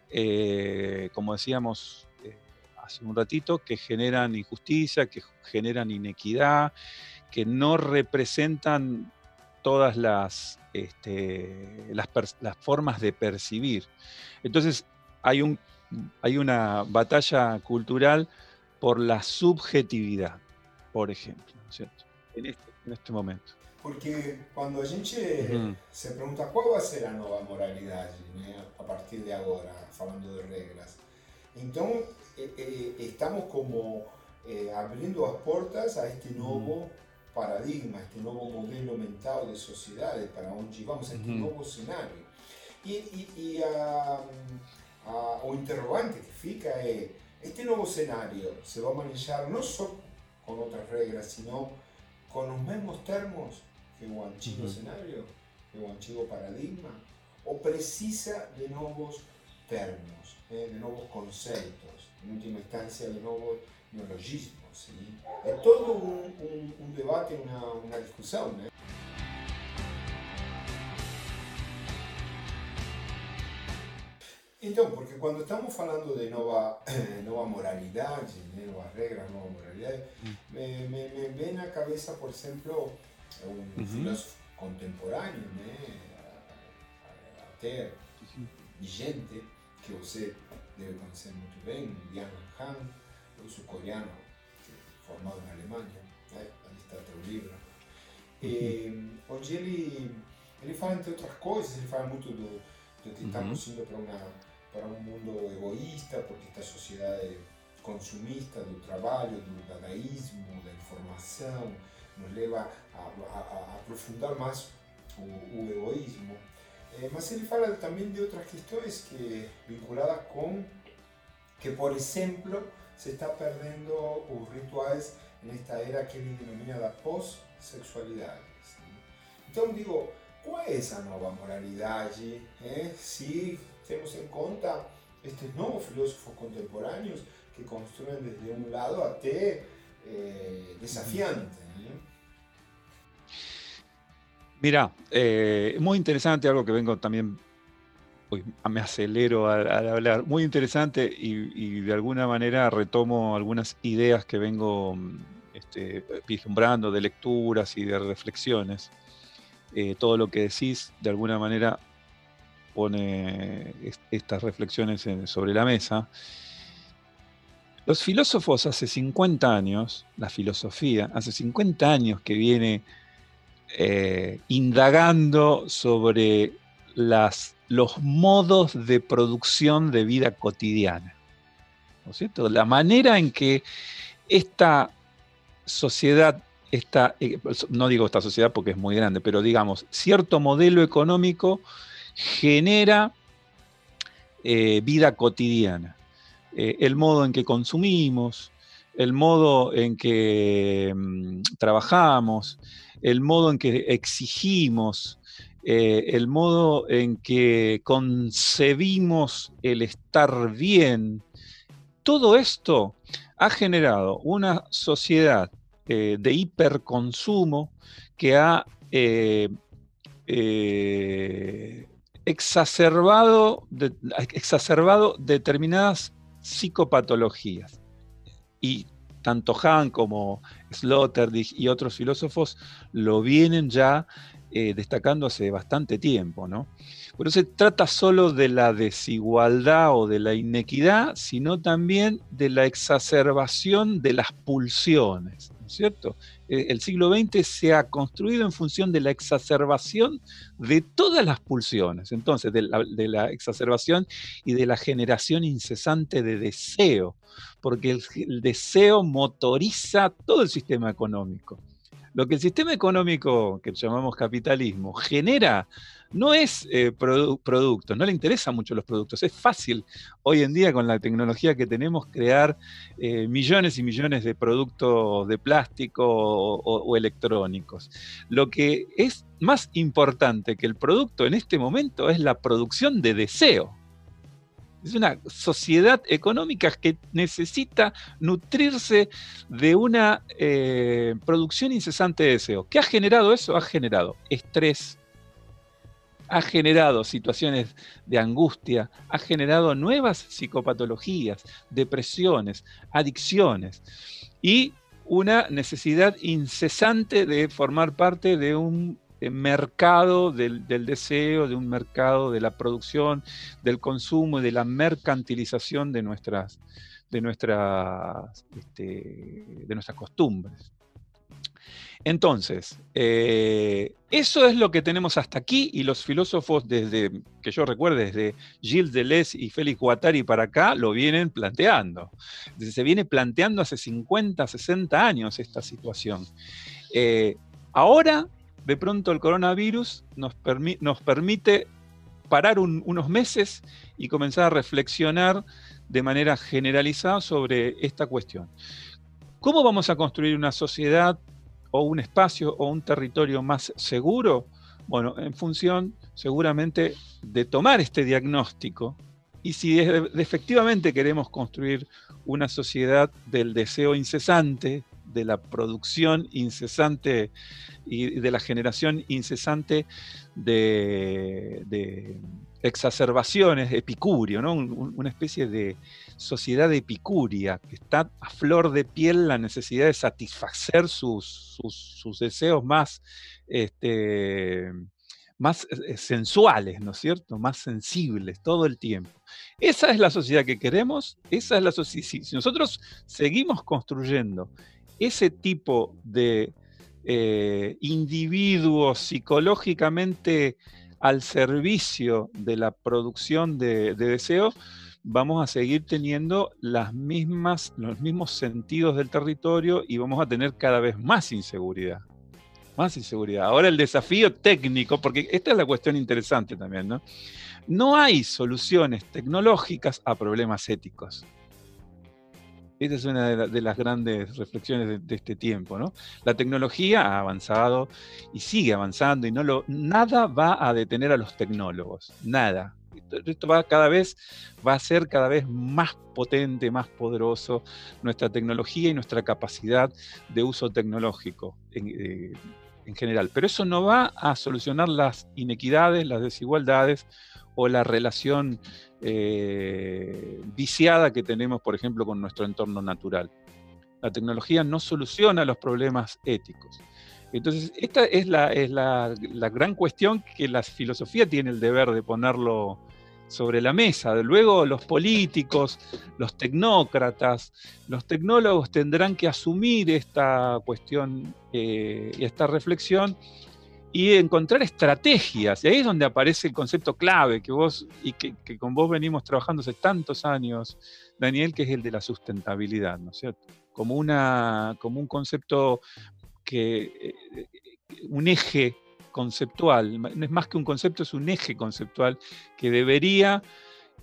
eh, como decíamos eh, hace un ratito, que generan injusticia, que generan inequidad, que no representan todas las, este, las, formas de percibir. Entonces hay, un, hay una batalla cultural por la subjetividad, por ejemplo. En este en este momento. Porque cuando a gente uhum. se pregunta qual vai ser a nova moralidade né, a partir de agora, falando de regras, então estamos como abrindo as portas a este novo paradigma, este novo modelo mental de sociedade, para onde vamos, este novo cenário. E, e, e a, a, o interrogante que fica é, este novo cenário se vai manejar não só com outras regras, sino con los mismos termos que un antiguo escenario, que un antiguo paradigma, o precisa de nuevos términos, eh, de nuevos conceptos, en última instancia de nuevos neologismos. Es todo un, debate, una, discusión. ¿eh? Então, porque quando estamos hablando de nueva nova moralidade, nuevas regras, nueva moralidad, me, me, me vem na cabeça, por ejemplo, un filósofo contemporáneo, até vigente, que você debe conocer muy bien, Diana Han, ruso coreano, formado en Alemania, ahí está teu livro. E, onde ele, ele fala, entre outras coisas, ele fala muito do, do que estamos indo para uma para un mundo egoísta, porque esta sociedad consumista do trabalho, do dadaísmo, da informação, nos leva a, a, a aprofundar mais o, o egoísmo. Eh, mas ele fala também de outras questões que vinculadas com que, por exemplo, se está perdendo os rituais nesta era que ele denomina da pós-sexualidade. Então, digo, qual é essa nova moralidade? Eh? Se tenemos en cuenta estos nuevos filósofos contemporáneos que construyen desde un lado a eh, desafiante. Mira, eh, muy interesante, algo que vengo también, me acelero al, hablar, muy interesante y, de alguna manera retomo algunas ideas que vengo este, vislumbrando de lecturas y de reflexiones. Eh, todo lo que decís, de alguna manera, pone estas reflexiones sobre la mesa. Los filósofos hace 50 años, la filosofía, hace 50 años que viene eh, indagando sobre las, los modos de producción de vida cotidiana. ¿No es cierto? La manera en que esta sociedad, esta, eh, no digo esta sociedad porque es muy grande, pero digamos, cierto modelo económico genera eh, vida cotidiana. Eh, el modo en que consumimos, el modo en que mm, trabajamos, el modo en que exigimos, eh, el modo en que concebimos el estar bien, todo esto ha generado una sociedad de hiperconsumo que ha exacerbado, exacerbado determinadas psicopatologías. Y tanto Hahn como Sloterdijk y otros filósofos lo vienen ya eh, destacando hace bastante tiempo. ¿no? Pero se trata solo de la desigualdad o de la inequidad, sino también de la exacerbación de las pulsiones. ¿No es cierto? Eh, el siglo XX se ha construido en función de la exacerbación de todas las pulsiones, entonces de la, exacerbación y de la generación incesante de deseo, porque el deseo motoriza todo el sistema económico. Lo que el sistema económico que llamamos capitalismo genera no es eh, producto, no le interesan mucho los productos. Es fácil hoy en día con la tecnología que tenemos crear eh, millones y millones de productos de plástico o, electrónicos. Lo que es más importante que el producto en este momento es la producción de deseo. Es una sociedad económica que necesita nutrirse de una eh, producción incesante de deseo. ¿Qué ha generado eso? Ha generado estrés, ha generado situaciones de angustia, ha generado nuevas psicopatologías, depresiones, adicciones y una necesidad incesante de formar parte de un eh, mercado del, deseo, de un mercado de la producción, del consumo de la mercantilización de nuestras, de nuestras, este, de nuestras costumbres. Entonces, eh, eso es lo que tenemos hasta aquí y los filósofos desde, que yo recuerde, desde Gilles Deleuze y Félix Guattari para acá, lo vienen planteando. Se viene planteando hace 50, 60 años esta situación. Eh, ahora, de pronto el coronavirus nos, permite parar unos meses y comenzar a reflexionar de manera generalizada sobre esta cuestión. ¿Cómo vamos a construir una sociedad o un espacio o un territorio más seguro? Bueno, en función seguramente de tomar este diagnóstico y si efectivamente queremos construir una sociedad del deseo incesante, de la producción incesante y de la generación incesante de, exacerbaciones, epicurio, ¿no? una especie de sociedad epicuria, que está a flor de piel la necesidad de satisfacer sus, deseos más, este, más eh, sensuales, ¿no es cierto? Más sensibles todo el tiempo. Esa es la sociedad que queremos, esa es la Si nosotros seguimos construyendo ese tipo de eh, individuos psicológicamente al servicio de la producción de, deseo, vamos a seguir teniendo los mismos sentidos del territorio y vamos a tener cada vez más inseguridad. Más inseguridad. Ahora el desafío técnico, porque esta es la cuestión interesante también, ¿no? No hay soluciones tecnológicas a problemas éticos. Esa es una de, las grandes reflexiones de, este tiempo, ¿no? La tecnología ha avanzado y sigue avanzando y no lo, nada va a detener a los tecnólogos, nada. Esto, va cada vez va a ser cada vez más potente, más poderoso nuestra tecnología y nuestra capacidad de uso tecnológico en, eh, en general. Pero eso no va a solucionar las inequidades, las desigualdades o la relación eh, viciada que tenemos, por ejemplo, con nuestro entorno natural. La tecnología no soluciona los problemas éticos. Entonces, esta es la, es la, gran cuestión que la filosofía tiene el deber de ponerlo sobre la mesa. Luego los políticos, los tecnócratas, los tecnólogos tendrán que asumir esta cuestión eh, y esta reflexión y encontrar estrategias. Y ahí es donde aparece el concepto clave que vos y que, con vos venimos trabajando hace tantos años, Daniel, que es el de la sustentabilidad, ¿no es cierto? Como, una, como un concepto que, eh, un eje conceptual, no es más que un concepto, es un eje conceptual que debería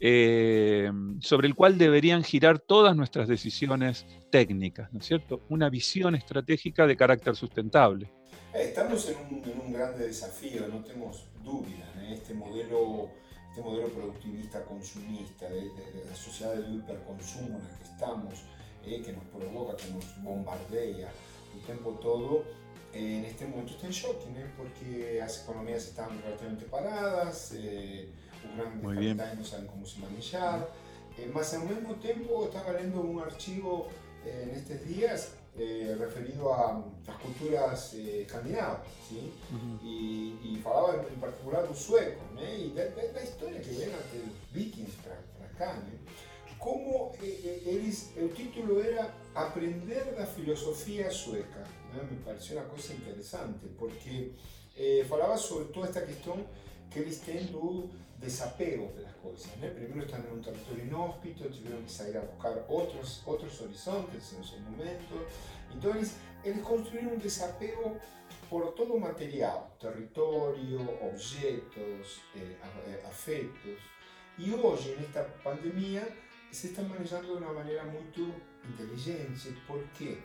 eh, sobre el cual deberían girar todas nuestras decisiones técnicas, ¿no es cierto? Una visión estratégica de carácter sustentable. Eh, estamos en un, en un grande desafío, no tenemos duda, en este modelo este modelo productivista consumista, de, la sociedad del hiperconsumo en la que estamos, eh, que nos provoca, que nos bombardea el tiempo todo, eh, en este momento está en shock, ¿eh? porque las economías están relativamente paradas, eh, grandes capitales no saben cómo se manejar, eh, más al mismo tiempo estaba leyendo un archivo en estos días eh, referido a las culturas eh, escandinavas, ¿sí? y, y, falaba en, particular un sueco, y de, la historia que ven ante los vikings para, acá, como eh, el título era Aprender la filosofía sueca, me pareció una cosa interesante, porque falaba sobre toda esta cuestión que eles têm do desapego das coisas. Né? Primeiro estão em um território inóspito, tiveram que sair a buscar outros, outros horizontes em seu momento. Então eles, eles construíram um desapego por todo material, território, objetos, eh, eh, afetos. E hoje, nesta pandemia, se está manejando de uma maneira muito inteligente. Por quê?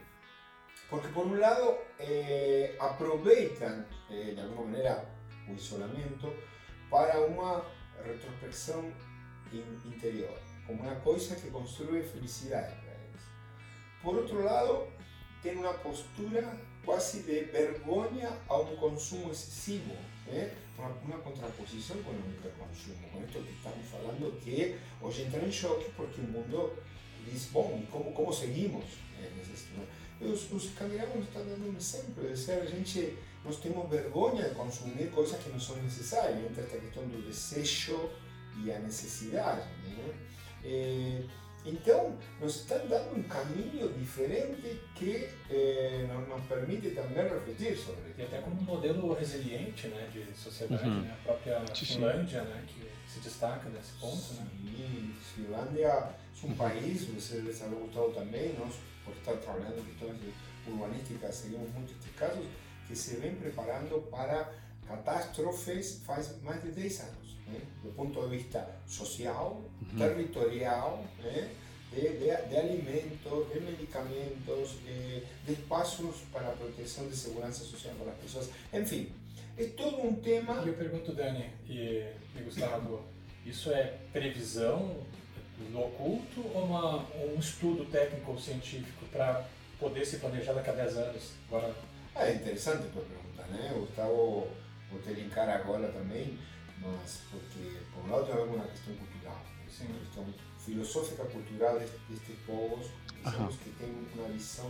Porque, por um lado, eh, aproveitam, eh, de alguma maneira, o isolamento para uma retrospecção interior, como uma coisa que construi felicidade para eles. Por outro lado, tem uma postura quase de vergonha a um consumo excessivo, né? uma, uma contraposição com o hiperconsumo, com que estamos falando, que hoje entra em choque porque o mundo diz, bom, como, como seguimos? Né? Os, os escandinavos estão dando um exemplo de ser gente nós temos vergonha de consumir coisas que não são necessárias, entra esta questão do desejo e a necessidade. Né? É, então, nos estão dando um caminho diferente que eh, nos permite também refletir sobre isso. E até como um modelo resiliente né, de sociedade, uhum. né? a própria Finlândia, né, que se destaca nesse ponto. Sim, né? Finlândia é um país, você deve saber gostado também, nós, por estar trabalhando em questões urbanísticas, seguimos muitos casos, que se ven preparando para catástrofes hace más de 10 años, ¿eh? desde el punto de vista social, territorial, ¿eh? de, alimentos, de medicamentos, de espacios para protección de seguridad social para las personas, en fin, es todo un tema. yo pregunto Dani y Gustavo, ¿eso es previsión no oculto o un estudo técnico científico para poder se planejar daqui a 10 años? Ah, é interessante a tua pergunta, né? Gustavo, vou te linkar agora também, mas porque, por um lado, temos uma questão cultural, Sim. uma questão filosófica cultural destes povos, que têm uma visão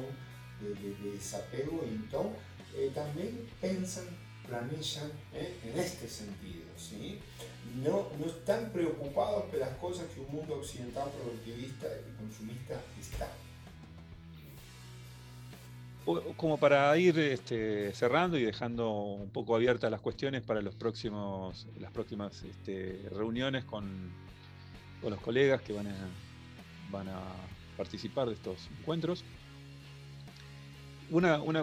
de, de, de desapego, então eh, também pensam, planejam eh, neste sentido, sim? Não, não estão preocupados pelas coisas que o mundo ocidental produtivista e consumista está. Como para ir este, cerrando y dejando un poco abiertas las cuestiones para los próximos, las próximas este, reuniones con, los colegas que van a, van a participar de estos encuentros. Una, un,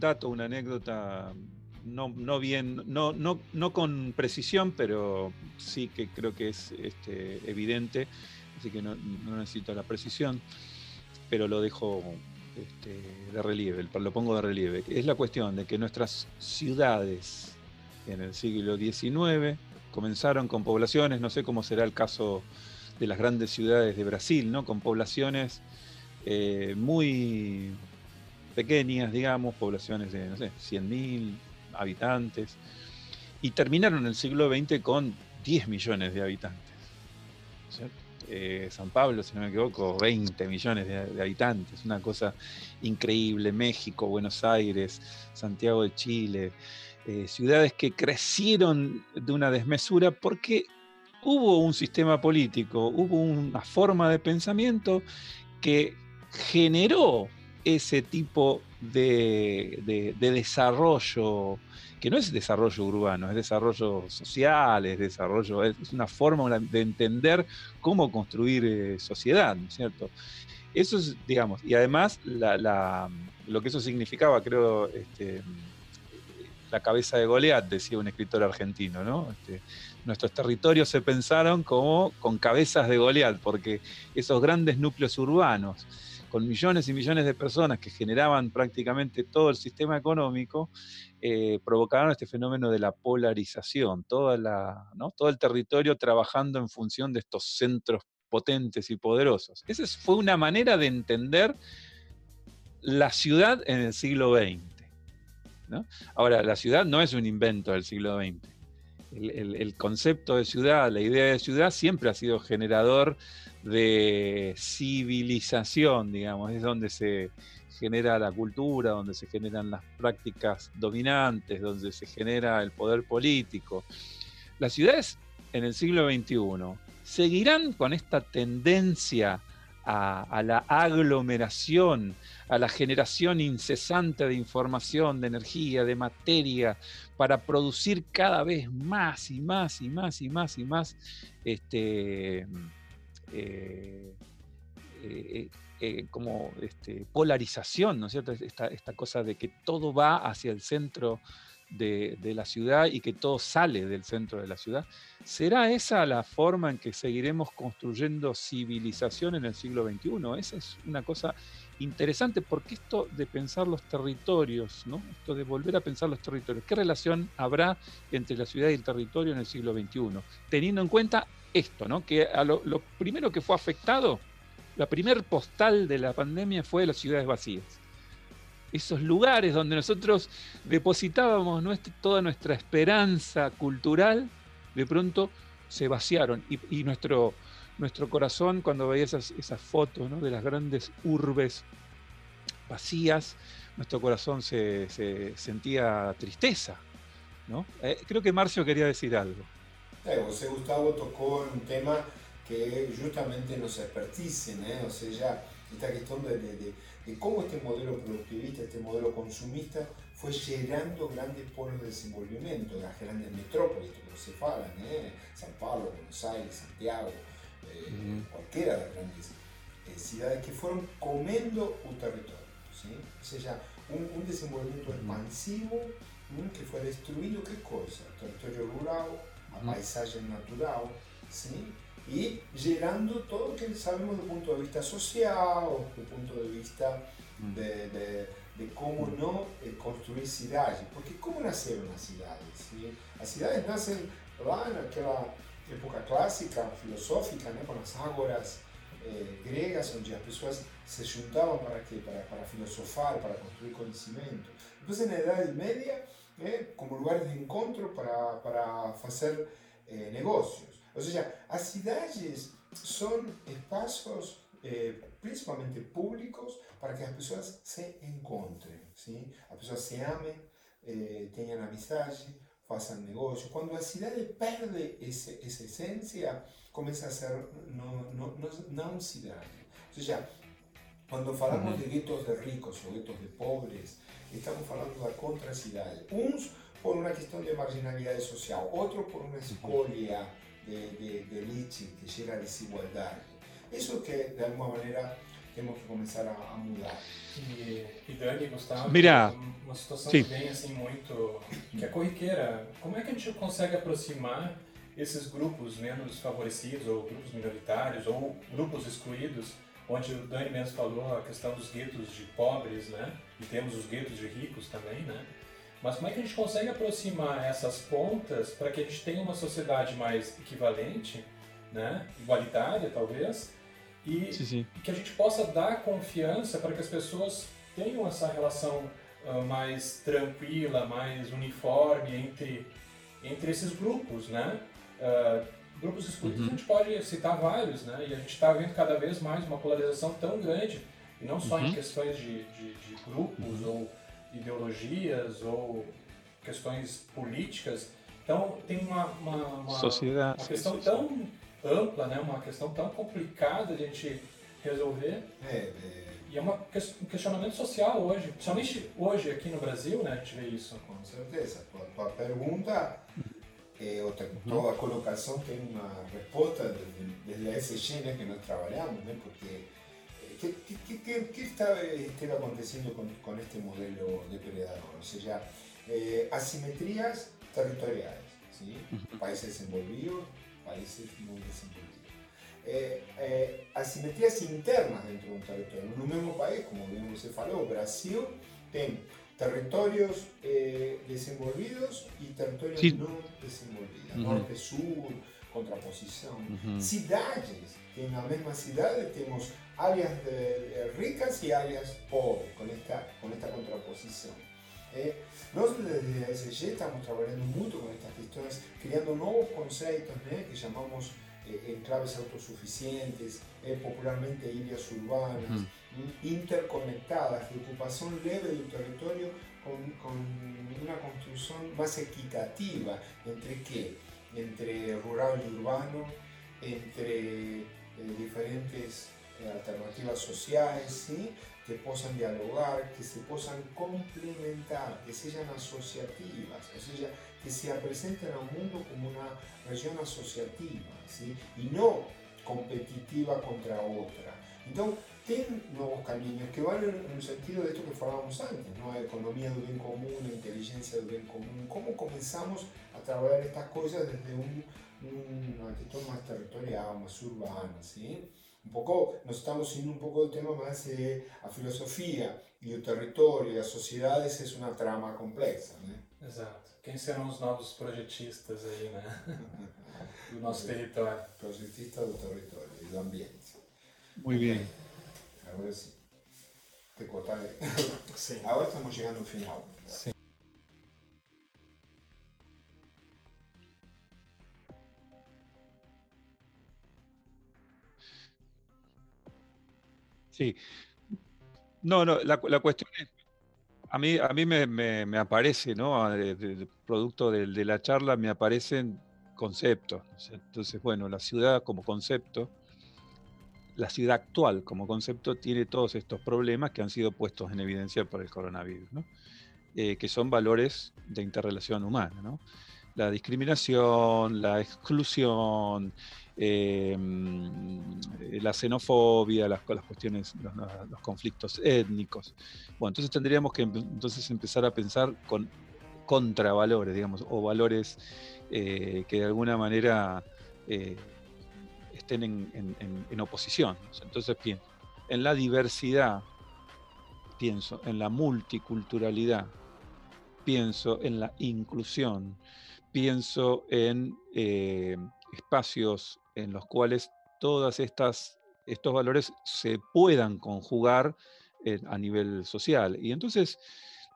dato, una anécdota, no, no bien, no, no, no, con precisión, pero sí que creo que es este, evidente, así que no, no necesito la precisión, pero lo dejo este, de relieve, lo pongo de relieve, es la cuestión de que nuestras ciudades en el siglo XIX comenzaron con poblaciones, no sé cómo será el caso de las grandes ciudades de Brasil, ¿no? con poblaciones eh, muy pequeñas, digamos, poblaciones de, no sé, 100.000 habitantes, y terminaron en el siglo XX con 10 millones de habitantes. ¿cierto? Eh, San Pablo, si no me equivoco, 20 millones de, habitantes, una cosa increíble, México, Buenos Aires, Santiago de Chile, eh, ciudades que crecieron de una desmesura porque hubo un sistema político, hubo una forma de pensamiento que generó ese tipo de desarrollo que no es desarrollo urbano, es desarrollo social, es desarrollo, es una forma de entender cómo construir eh, sociedad, ¿no es cierto? Eso es, digamos, y además lo que eso significaba, creo, este, la cabeza de Goliat, decía un escritor argentino, ¿no? Este, nuestros territorios se pensaron como con cabezas de Goliat, porque esos grandes núcleos urbanos, con millones y millones de personas que generaban prácticamente todo el sistema económico, eh, provocaron este fenómeno de la polarización, todo el territorio trabajando en función de estos centros potentes y poderosos. Esa fue una manera de entender la ciudad en el siglo XX. Ahora, la ciudad no es un invento del siglo XX. El, concepto de ciudad, la idea de ciudad siempre ha sido generador de civilización, digamos, es donde se genera la cultura, donde se generan las prácticas dominantes, donde se genera el poder político. Las ciudades en el siglo XXI seguirán con esta tendencia a, la aglomeración, a la generación incesante de información, de energía, de materia, para producir cada vez más y más y más y más y más este, como este, polarización, ¿no es cierto? Esta, esta cosa de que todo va hacia el centro de, la ciudad y que todo sale del centro de la ciudad. ¿Será esa la forma en que seguiremos construyendo civilización en el siglo XXI? Esa es una cosa interesante porque esto de pensar los territorios, ¿no? esto de volver a pensar los territorios, ¿qué relación habrá entre la ciudad y el territorio en el siglo XXI? Teniendo en cuenta esto, ¿no? que lo, lo primero que fue afectado, la primer postal de la pandemia fue las ciudades vacías esos lugares donde nosotros depositábamos toda nuestra esperanza cultural, de pronto se vaciaron. Y, nuestro, nuestro corazón, cuando veía esas, esas fotos de las grandes urbes vacías, nuestro corazón se, sentía tristeza. ¿no? Eh, creo que Marcio quería decir algo. Eh, José Gustavo tocó un tema que justamente nos expertise, o sea, esta cuestión de de cómo este modelo productivista, este modelo consumista, fue generando grandes polos de desenvolvimiento, las grandes metrópolis, como se falan, ¿eh? San Pablo, Buenos Aires, Santiago, eh, cualquiera de las grandes eh, ciudades que fueron comiendo un territorio. ¿sí? O sea, un, un desenvolvimiento expansivo que fue destruindo qué cosa? Territorio rural, a paisaje natural, ¿sí? y llegando todo lo que sabemos el punto de vista social, el punto de vista mm. de, de, de cómo no eh, construir ciudades. Porque ¿cómo nacieron las ciudades? ¿sí? Las ciudades nacen lá en aquella época clásica, filosófica, ¿no? con las ágoras eh, griegas, donde las personas se juntaban para, qué? Para, para, filosofar, para construir conocimiento. Después en la Edad ¿eh? como lugares de encuentro para, para hacer eh, negocios. Ou seja, as cidades são espaços eh, principalmente públicos para que as pessoas se encontrem, sim? as pessoas se amem, eh, tenham amizade, façam negócio. Quando a cidade perde esse, essa essência, começa a ser não, não, não cidade. Ou seja, quando falamos uhum. de guetos de ricos ou guetos de pobres, estamos falando da contra-cidade. Uns por uma questão de marginalidade social, outros por uma escolha de, de, de elite que llega a desigualdad. Eso que de alguma maneira temos que começar a, a mudar. E, e Dani, Gustavo, Mira, uma situação sim. bem assim muito que é corriqueira. Como é que a gente consegue aproximar esses grupos menos favorecidos ou grupos minoritários ou grupos excluídos, onde o Dani mesmo falou a questão dos guetos de pobres, né? E temos os guetos de ricos também, né? Mas como é que a gente consegue aproximar essas pontas para que a gente tenha uma sociedade mais equivalente, né? igualitária talvez, e sim, sim. que a gente possa dar confiança para que as pessoas tenham essa relação uh, mais tranquila, mais uniforme entre, entre esses grupos, né? Uh, grupos excluídos uhum. a gente pode citar vários, né? E a gente está vendo cada vez mais uma polarização tão grande, e não só uhum. em questões de, de, de grupos uhum. ou ideologias ou questões políticas. Então tem uma, uma, uma, Sociedade, uma questão tão ampla, né? uma questão tão complicada de a gente resolver. É, é... E é uma, um questionamento social hoje, principalmente hoje aqui no Brasil, né? a gente vê isso. Com certeza. A tua pergunta, é, outra, toda a colocação tem uma resposta desde a SG né, que nós trabalhamos, né? porque ¿Qué, qué, qué, qué está, está, aconteciendo con, con, este modelo depredador? O sea, eh, asimetrías territoriales, ¿sí? países desenvolvidos, países no desenvolvidos. Eh, eh, asimetrías internas dentro de un territorio. En un mismo país, como bien se faló, Brasil tiene territorios desenvolvidos y territorios no desenvolvidos, norte-sur, contraposición. Ciudades, en la misma ciudad tenemos áreas ricas y áreas pobres con esta, con esta contraposición. Eh, nosotros desde ASG estamos trabajando mucho con estas cuestiones, creando nuevos conceptos que llamamos eh, enclaves autosuficientes, eh, popularmente islas urbanas, interconectadas, de ocupación leve del territorio con, con, una construcción más equitativa entre qué? Entre rural y urbano, entre diferentes alternativas sociales, ¿sí? que puedan dialogar, que se puedan complementar, que sean asociativas, o sea, que se presenten al mundo como una región asociativa ¿sí? y no competitiva contra otra. Entonces, tienen nuevos caminos que van en el sentido de esto que hablábamos antes, ¿no? economía del bien común, inteligencia del bien común, cómo comenzamos a trabajar estas cosas desde un, una cuestión más territorial, más urbana, ¿sí? un poco, nos estamos yendo un poco del tema más de a filosofia e o território as sociedades é uma trama complexa, né? Exato. Quem serão os novos projetistas aí, né? do nosso (laughs) (laughs) território. Projetista do território e do ambiente. Muito bem. Agora sim. Te cortar (laughs) aí. Sim. Agora estamos chegando no final. Sí. No, no, la, cuestión es, a mí, a mí me, aparece, ¿no? producto de, de, la charla me aparecen conceptos. Entonces, bueno, la ciudad como concepto, la ciudad actual como concepto tiene todos estos problemas que han sido puestos en evidencia por el coronavirus. Eh, que son valores de interrelación humana. La discriminación, la exclusión, Em, la xenofobia, las, cuestiones, los, conflictos étnicos. Bueno, entonces tendríamos que entonces empezar a pensar con contravalores, digamos, o valores eh, que de alguna manera eh, estén en, oposición. Entonces pienso en la diversidad, pienso en la multiculturalidad, pienso en la inclusión, pienso en eh, espacios en los cuales todas estas estos valores se puedan conjugar eh, a nivel social. Y entonces,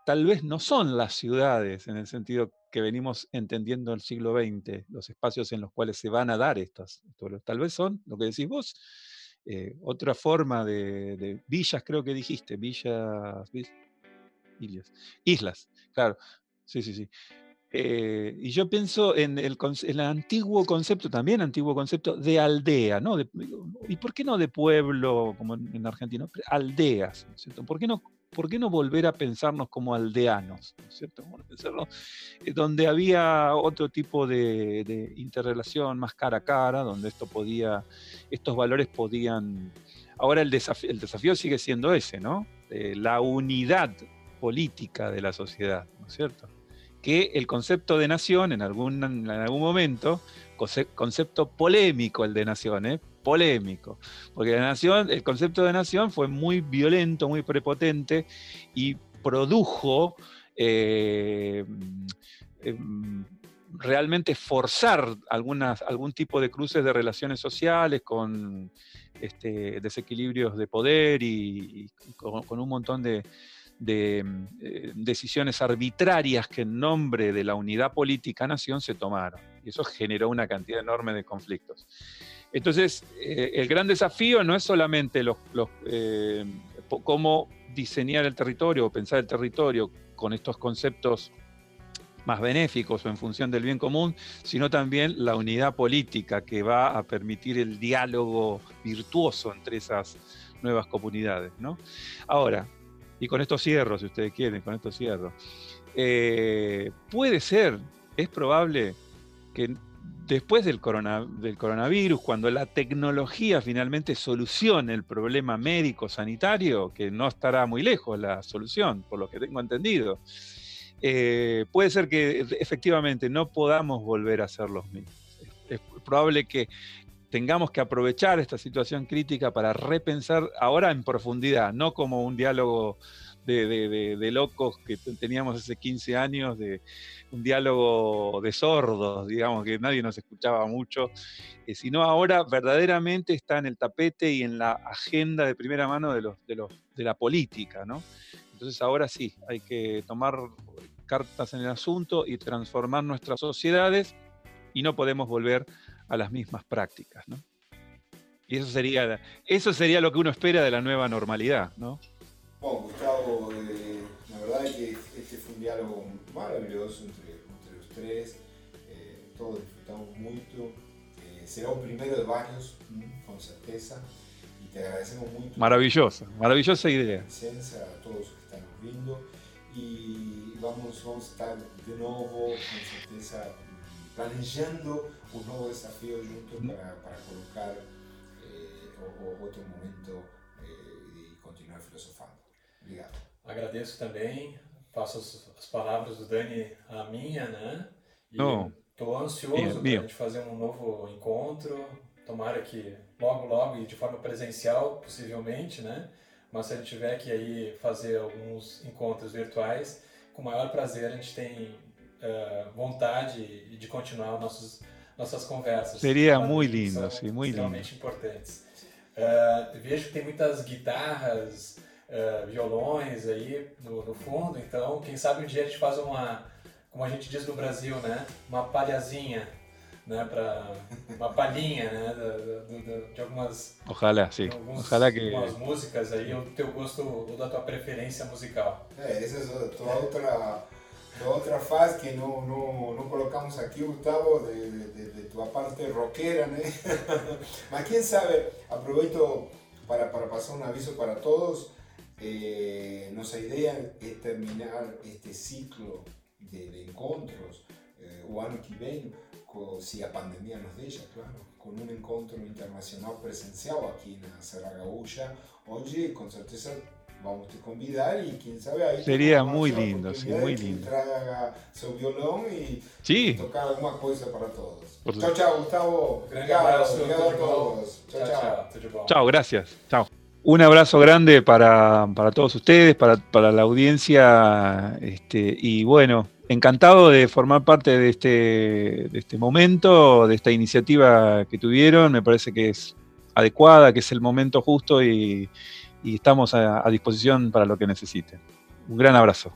tal vez no son las ciudades, en el sentido que venimos entendiendo en el siglo XX, los espacios en los cuales se van a dar estas, tal vez son, lo que decís vos, eh, otra forma de, villas, creo que dijiste, villas, villas, islas, claro, sí, sí, sí. Eh, y yo pienso en el, antiguo concepto, también antiguo concepto de aldea, ¿no? ¿Y por qué no de pueblo, como en, Argentina? Aldeas, ¿no es? ¿Por qué no, por qué no volver a pensarnos como aldeanos, ¿no es cierto? Pensarlo, eh, donde había otro tipo de, interrelación más cara a cara, donde esto podía, estos valores podían... Ahora el desafío, sigue siendo ese, ¿no? la unidad política de la sociedad, ¿no es cierto? que el concepto de nación, en algún, en algún momento, concepto polémico el de nación, ¿eh? Polémico, porque la nación, el concepto de nación fue muy violento, muy prepotente y produjo eh, em, realmente forzar algunas, algún tipo de cruces de relaciones sociales con este, desequilibrios de poder y, con un montón de, de eh, decisiones arbitrarias que en nombre de la unidad política-nación se tomaron. Y eso generó una cantidad enorme de conflictos. Entonces, eh, el gran desafío no es solamente los, eh, cómo diseñar el territorio o pensar el territorio con estos conceptos más benéficos o en función del bien común, sino también la unidad política que va a permitir el diálogo virtuoso entre esas nuevas comunidades. ¿no? Ahora, y con esto cierro, si ustedes quieren, con esto cierro. Eh, puede ser, es probable que después del, del coronavirus, cuando la tecnología finalmente solucione el problema médico-sanitario, que no estará muy lejos la solución, por lo que tengo entendido, eh, puede ser que efectivamente no podamos volver a ser los mismos. Es, probable que tengamos que aprovechar esta situación crítica para repensar ahora en profundidad, no como un diálogo de, locos que teníamos hace 15 años, de un diálogo de sordos, digamos, que nadie nos escuchaba mucho, eh, sino ahora verdaderamente está en el tapete y en la agenda de primera mano de, los, de, los, de la política, ¿no? Entonces ahora sí, hay que tomar cartas en el asunto y transformar nuestras sociedades y no podemos volver a las mismas prácticas. ¿no? Y eso sería, eso sería lo que uno espera de la nueva normalidad. ¿no? Bueno, Gustavo, eh, la verdad es que este fue un diálogo maravilloso entre, los tres, eh, todos disfrutamos mucho. Eh, será un primero de varios, con certeza, y te agradecemos mucho. Maravillosa, maravillosa idea. A todos viendo y vamos, vamos a estar de nuevo con certeza planejando un nuevo desafío juntos para, para colocar eh, otro momento eh, y continuar filosofando. Obrigado. Agradeço também, faço as, as palavras do Dani a minha, né? E estou ansioso para a gente fazer um novo encontro. Tomara que logo, logo e de forma presencial, possivelmente, né? mas se a gente tiver que aí fazer alguns encontros virtuais, com o maior prazer a gente tem uh, vontade de continuar nossos, nossas conversas. Seria muito lindo, sim, muito extremamente lindo. importantes. Uh, vejo que tem muitas guitarras, uh, violões aí no, no, fundo, então quem sabe um dia a gente faz uma, como a gente diz no Brasil, né, uma palhazinha né, para uma palhinha, né, de, de, de algumas, Ojalá, sim. Alguns, Ojalá que algumas músicas aí, o teu gosto ou da tua preferência musical. É, essa é a tua outra outra fase que não, não, não colocamos aqui, Gustavo, de, de, de tua parte rockera, né? Mas quem sabe, aproveito para, para passar um aviso para todos. Eh, nossa ideia é terminar este ciclo de, de encontros eh, o ano que vem si a pandemia nos deja, claro, con un encuentro internacional presencial aquí en la Serra Gaúcha. Oye, con certeza vamos a convidar y quién sabe ahí. Sería muy lindo, sí, muy lindo. Traga su violón y, sí. tocar alguna cosa para todos. chao, chao, Gustavo. Obrigado, a todos. Chao, chao. Chao, gracias. Chao. Un abrazo grande para, para todos ustedes, para, para la audiencia. Este, y bueno, encantado de formar parte de este, de este momento, de esta iniciativa que tuvieron. Me parece que es adecuada, que es el momento justo y, estamos a disposición para lo que necesiten. Un gran abrazo.